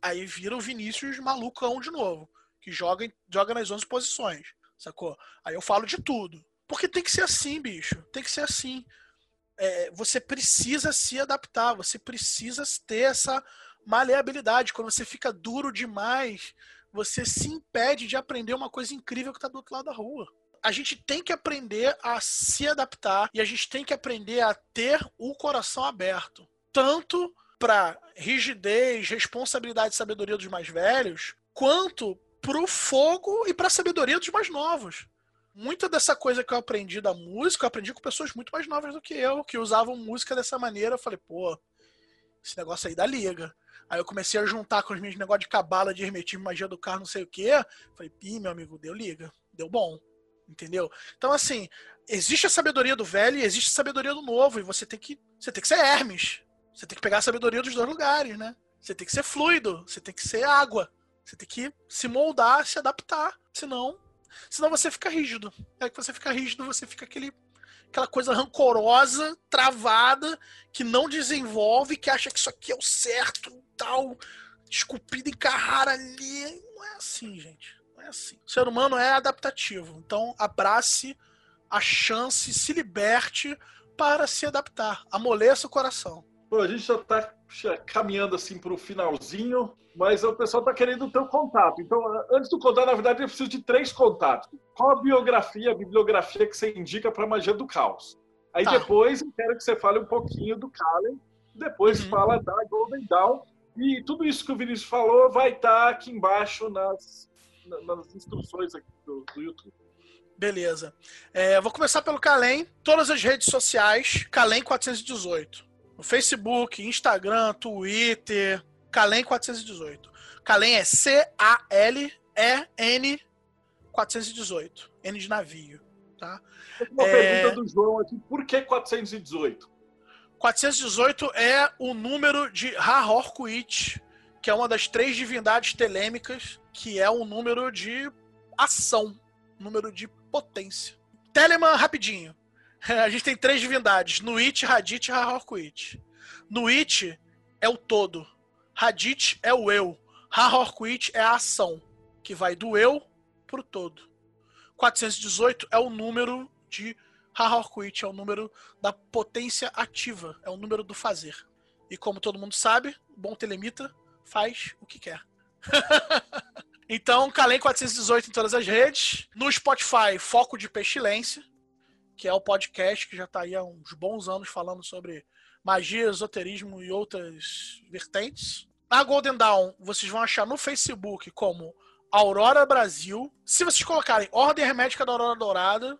aí vira o Vinícius malucão de novo, que joga, joga nas 11 posições, sacou? Aí eu falo de tudo porque tem que ser assim, bicho. Tem que ser assim. é, você precisa se adaptar, você precisa ter essa maleabilidade. Quando você fica duro demais, você se impede de aprender uma coisa incrível que está do outro lado da rua. A gente tem que aprender a se adaptar e a gente tem que aprender a ter o coração aberto. Tanto para rigidez, responsabilidade e sabedoria dos mais velhos, quanto para o fogo e para a sabedoria dos mais novos muita dessa coisa que eu aprendi da música, eu aprendi com pessoas muito mais novas do que eu, que usavam música dessa maneira. Eu falei, pô, esse negócio aí dá liga. Aí eu comecei a juntar com os meus negócios de cabala, de hermetismo, magia do carro, não sei o quê. Falei, ih, meu amigo, deu liga. Deu bom. Entendeu? Então, assim, existe a sabedoria do velho e existe a sabedoria do novo. E você tem que. Você tem que ser Hermes. Você tem que pegar a sabedoria dos dois lugares, né? Você tem que ser fluido, você tem que ser água. Você tem que se moldar, se adaptar. Senão, Senão você fica rígido. É que você fica rígido, você fica aquele, aquela coisa rancorosa, travada, que não desenvolve, que acha que isso aqui é o certo, tal, esculpido em Carrara ali. Não é assim, gente. Não é assim. O ser humano é adaptativo. Então, abrace a chance, se liberte para se adaptar. Amoleça o coração. Bom, a gente já está caminhando assim para o finalzinho, mas o pessoal está querendo o teu contato. Então, antes do contato, na verdade, eu preciso de três contatos. Qual a biografia, a bibliografia que você indica para a magia do caos? Aí tá. depois eu quero que você fale um pouquinho do Kallen, depois uhum. fala da Golden Dawn, e tudo isso que o Vinícius falou vai estar tá aqui embaixo nas, nas instruções aqui do, do YouTube. Beleza. É, vou começar pelo Kalem. Todas as redes sociais, Kalem 418 no Facebook, Instagram, Twitter, Calem 418. Calem é C-A-L-E-N 418. N de navio. Tá? Uma é... pergunta do João aqui: por que 418? 418 é o número de Hahorkuit, que é uma das três divindades telêmicas, que é um número de ação, número de potência. Telemann, rapidinho. a gente tem três divindades: Nuit, Hadith e Hahorkuit. Nuit é o todo. Hadith é o eu. Hahorkuit é a ação, que vai do eu pro todo. 418 é o número de Hahorkuit, é o número da potência ativa, é o número do fazer. E como todo mundo sabe, o bom telemita faz o que quer. então, Calem 418 em todas as redes. No Spotify, Foco de Pestilência que é o podcast que já está aí há uns bons anos falando sobre magia, esoterismo e outras vertentes. A Golden Dawn, vocês vão achar no Facebook como Aurora Brasil. Se vocês colocarem Ordem Hermética da Aurora Dourada,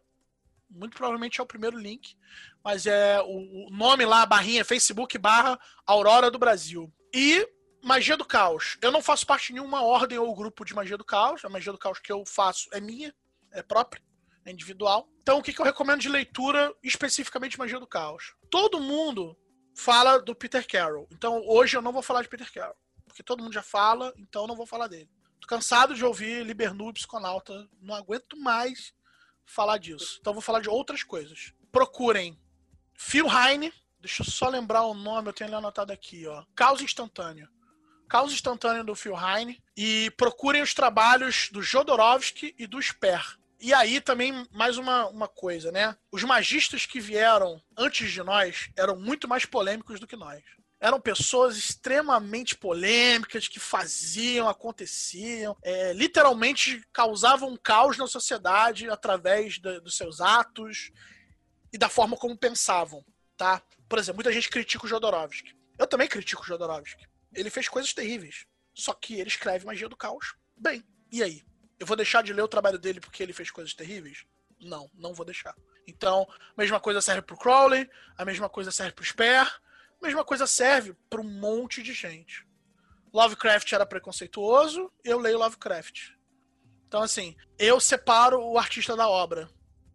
muito provavelmente é o primeiro link, mas é o, nome lá, a barrinha, Facebook barra Aurora do Brasil. E Magia do Caos. Eu não faço parte de nenhuma ordem ou grupo de Magia do Caos. A Magia do Caos que eu faço é minha, é própria é individual. Então, o que, que eu recomendo de leitura, especificamente Magia do Caos? Todo mundo fala do Peter Carroll. Então, hoje eu não vou falar de Peter Carroll. Porque todo mundo já fala, então não vou falar dele. Tô cansado de ouvir Libernube Psiconauta. Não aguento mais falar disso. Então, vou falar de outras coisas. Procurem Phil Heine. Deixa eu só lembrar o nome, eu tenho ele anotado aqui, ó. Caos Instantâneo. Caos Instantâneo do Phil Heine. E procurem os trabalhos do Jodorowsky e do Sper. E aí também mais uma, uma coisa, né? Os magistas que vieram antes de nós eram muito mais polêmicos do que nós. Eram pessoas extremamente polêmicas que faziam, aconteciam, é, literalmente causavam caos na sociedade através dos seus atos e da forma como pensavam, tá? Por exemplo, muita gente critica o Jodorowsky. Eu também critico o Jodorowsky. Ele fez coisas terríveis. Só que ele escreve magia do caos. Bem, e aí? Eu vou deixar de ler o trabalho dele porque ele fez coisas terríveis? Não, não vou deixar. Então, a mesma coisa serve pro Crowley, a mesma coisa serve pro Sper, a mesma coisa serve para um monte de gente. Lovecraft era preconceituoso, eu leio Lovecraft. Então, assim, eu separo o artista da obra.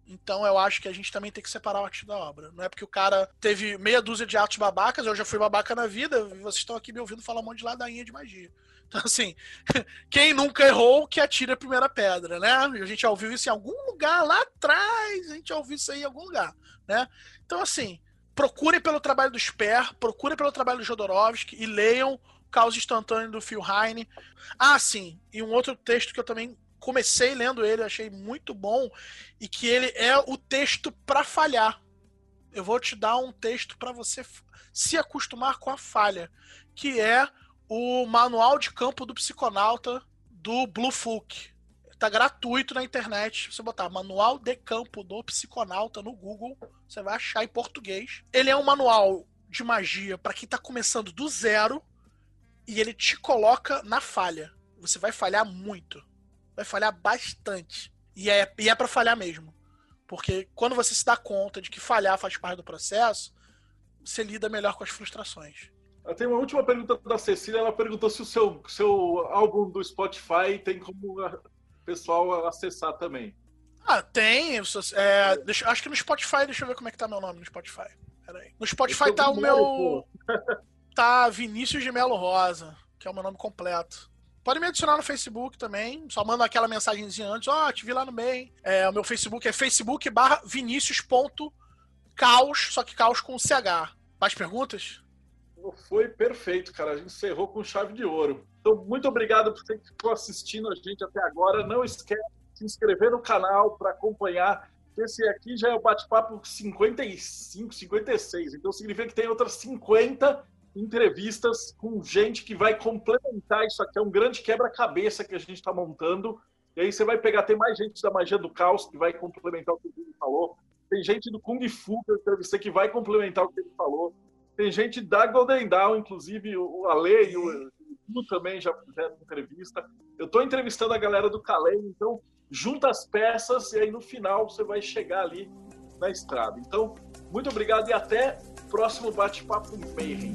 Então, eu acho que a gente também tem que separar o artista da obra. Não é porque o cara teve meia dúzia de atos babacas, eu já fui babaca na vida, vocês estão aqui me ouvindo falar um monte de ladainha de magia. Então, assim, quem nunca errou, que atira a primeira pedra, né? A gente já ouviu isso em algum lugar lá atrás, a gente já ouviu isso aí em algum lugar, né? Então, assim, procurem pelo trabalho do Sper, procurem pelo trabalho do Jodorowsky e leiam Caos Instantâneo do Phil Heine. Ah, sim, e um outro texto que eu também comecei lendo ele, achei muito bom, e que ele é o texto para falhar. eu vou te dar um texto para você se acostumar com a falha, que é o manual de campo do psiconauta do Blue Fook. Tá gratuito na internet. Você botar manual de campo do psiconauta no Google, você vai achar em português. Ele é um manual de magia para quem tá começando do zero e ele te coloca na falha. Você vai falhar muito. Vai falhar bastante. E é, e é para falhar mesmo. Porque quando você se dá conta de que falhar faz parte do processo, você lida melhor com as frustrações. Tem uma última pergunta da Cecília. Ela perguntou se o seu, seu álbum do Spotify tem como o pessoal acessar também. Ah, tem. É, deixa, acho que no Spotify, deixa eu ver como é que tá meu nome no Spotify. Peraí. No Spotify tá o meu. tá Vinícius de Melo Rosa, que é o meu nome completo. Pode me adicionar no Facebook também. Só manda aquela mensagenzinha antes. Ó, oh, te vi lá no bem. É, o meu Facebook é facebook barra vinicius.caos, só que caos com CH. Mais perguntas? Foi perfeito, cara. A gente encerrou com chave de ouro. Então, muito obrigado por você que ficou assistindo a gente até agora. Não esquece de se inscrever no canal para acompanhar. Esse aqui já é o bate-papo 55, 56. Então significa que tem outras 50 entrevistas com gente que vai complementar isso aqui. É um grande quebra-cabeça que a gente está montando. E aí você vai pegar, tem mais gente da Magia do Caos que vai complementar o que ele falou. Tem gente do Kung Fu que eu entrevistei que vai complementar o que ele falou. Tem gente da Golden Dawn, inclusive o Ale e o Lu também já fizeram entrevista. Eu estou entrevistando a galera do Calais, então junta as peças e aí no final você vai chegar ali na estrada. Então, muito obrigado e até o próximo bate-papo Mayhem.